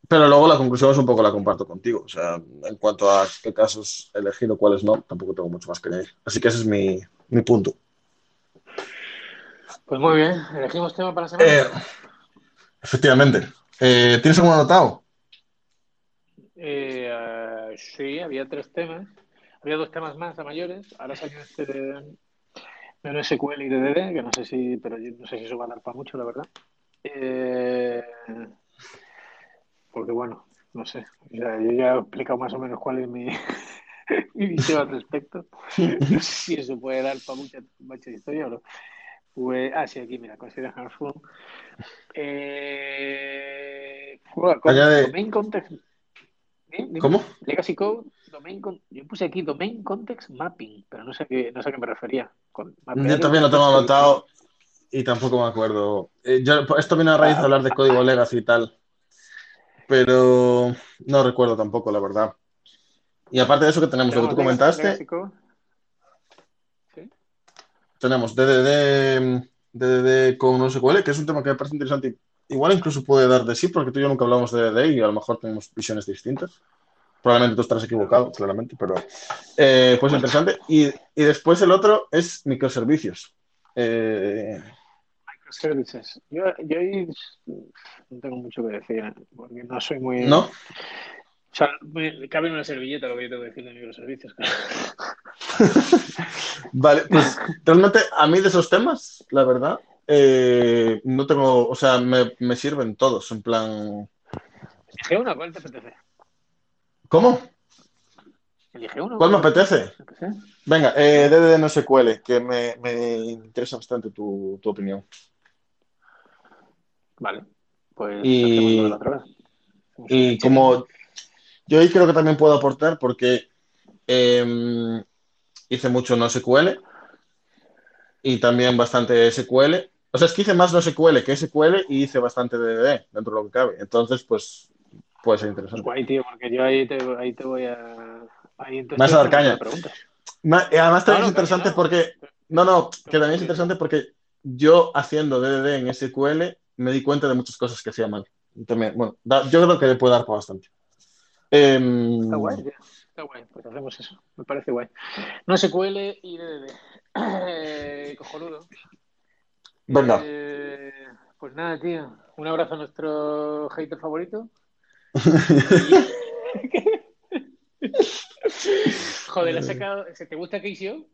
Pero luego la conclusión es un poco la comparto contigo. O sea, en cuanto a qué casos elegir o cuáles no, tampoco tengo mucho más que añadir. Así que ese es mi, mi punto. Pues muy bien, elegimos tema para la semana. Eh, efectivamente. Eh, ¿Tienes algún anotado? Eh, uh, sí, había tres temas. Había dos temas más a mayores. Ahora salió este de, de SQL y de DD, que no sé si, pero yo no sé si eso va a dar para mucho, la verdad. Eh, porque bueno, no sé, ya, yo ya he explicado más o menos cuál es mi, [laughs] mi visión al respecto. [laughs] No sé si eso puede dar para mucha, mucha historia o no. Ah, sí, aquí, mira, consider harmful. Eh, bueno, Añade... domain context. ¿Eh? ¿Cómo? Legacy Code, domain con... yo puse aquí domain context mapping, pero no sé a qué, no sé a qué me refería. Con yo también lo tengo anotado y tampoco me acuerdo. Eh, yo, esto viene a raíz de hablar de código legacy y tal. Pero no recuerdo tampoco, la verdad. Y aparte de eso que tenemos, lo que tú comentaste. Tenemos DDD, DDD con no sé cuál, que es un tema que me parece interesante. Igual incluso puede dar de sí, porque tú y yo nunca hablamos de DDD y a lo mejor tenemos visiones distintas. Probablemente tú estarás equivocado, claramente, pero eh, pues interesante. Y, y después el otro es microservicios. Eh... Microservices. Yo, yo ahí no tengo mucho que decir, porque no soy muy. ¿No? Sea, me cabe en una servilleta lo que yo tengo que decir de microservicios. [laughs] Vale, pues realmente a mí de esos temas, la verdad, eh, no tengo, o sea, me, me sirven todos, en plan... Elige uno, ¿cuál te apetece? ¿Cómo? Elige uno. ¿Cuál me apetece? Qué. Venga, eh, DDD no se cuele, que me, me interesa bastante tu, tu opinión. Vale, pues Y- otra vez. Y como yo ahí creo que también puedo aportar porque eh, hice mucho no SQL y también bastante SQL. O sea, es que hice más no SQL que SQL y hice bastante DDD dentro de lo que cabe. Entonces, pues puede ser interesante. Guay, tío, porque yo ahí te, ahí te voy a. Ahí entonces Vas a dar te caña. además también No, es interesante no. porque... No, no, que también es interesante porque yo haciendo DDD en SQL me di cuenta de muchas cosas que hacía mal. También, bueno, da- yo creo que le puede dar para bastante. Em, Está guay, tío. Está guay. Pues hacemos eso. Me parece guay. No SQL y DDD. Eh, cojonudo. Venga. Eh, pues nada, tío. Un abrazo a nuestro hater favorito. [laughs] Joder, le has sacado. ¿se ¿Te gusta KCO?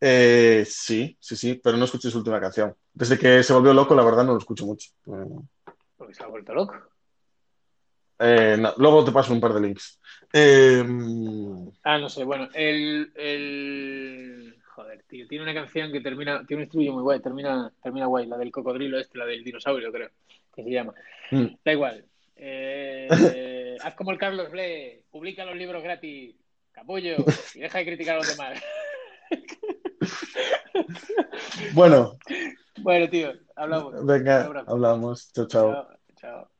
Eh, sí, sí, sí, pero no escuché su última canción. Desde que se volvió loco, la verdad no lo escucho mucho. Porque se ha vuelto loco. Eh, no, luego te paso un par de links. Eh, Ah, no sé, bueno, el, el... Joder, tío, tiene una canción que termina, tiene un estribillo muy guay, termina, termina guay, la del cocodrilo este, la del dinosaurio, creo, que se llama. mm, Da igual. Eh, [laughs] haz como el Carlos Ble, publica los libros gratis, capullo, y deja de criticar a los demás. bueno, Bueno, tío, hablamos. Venga, hablamos. Chao, chao. Chao, chao.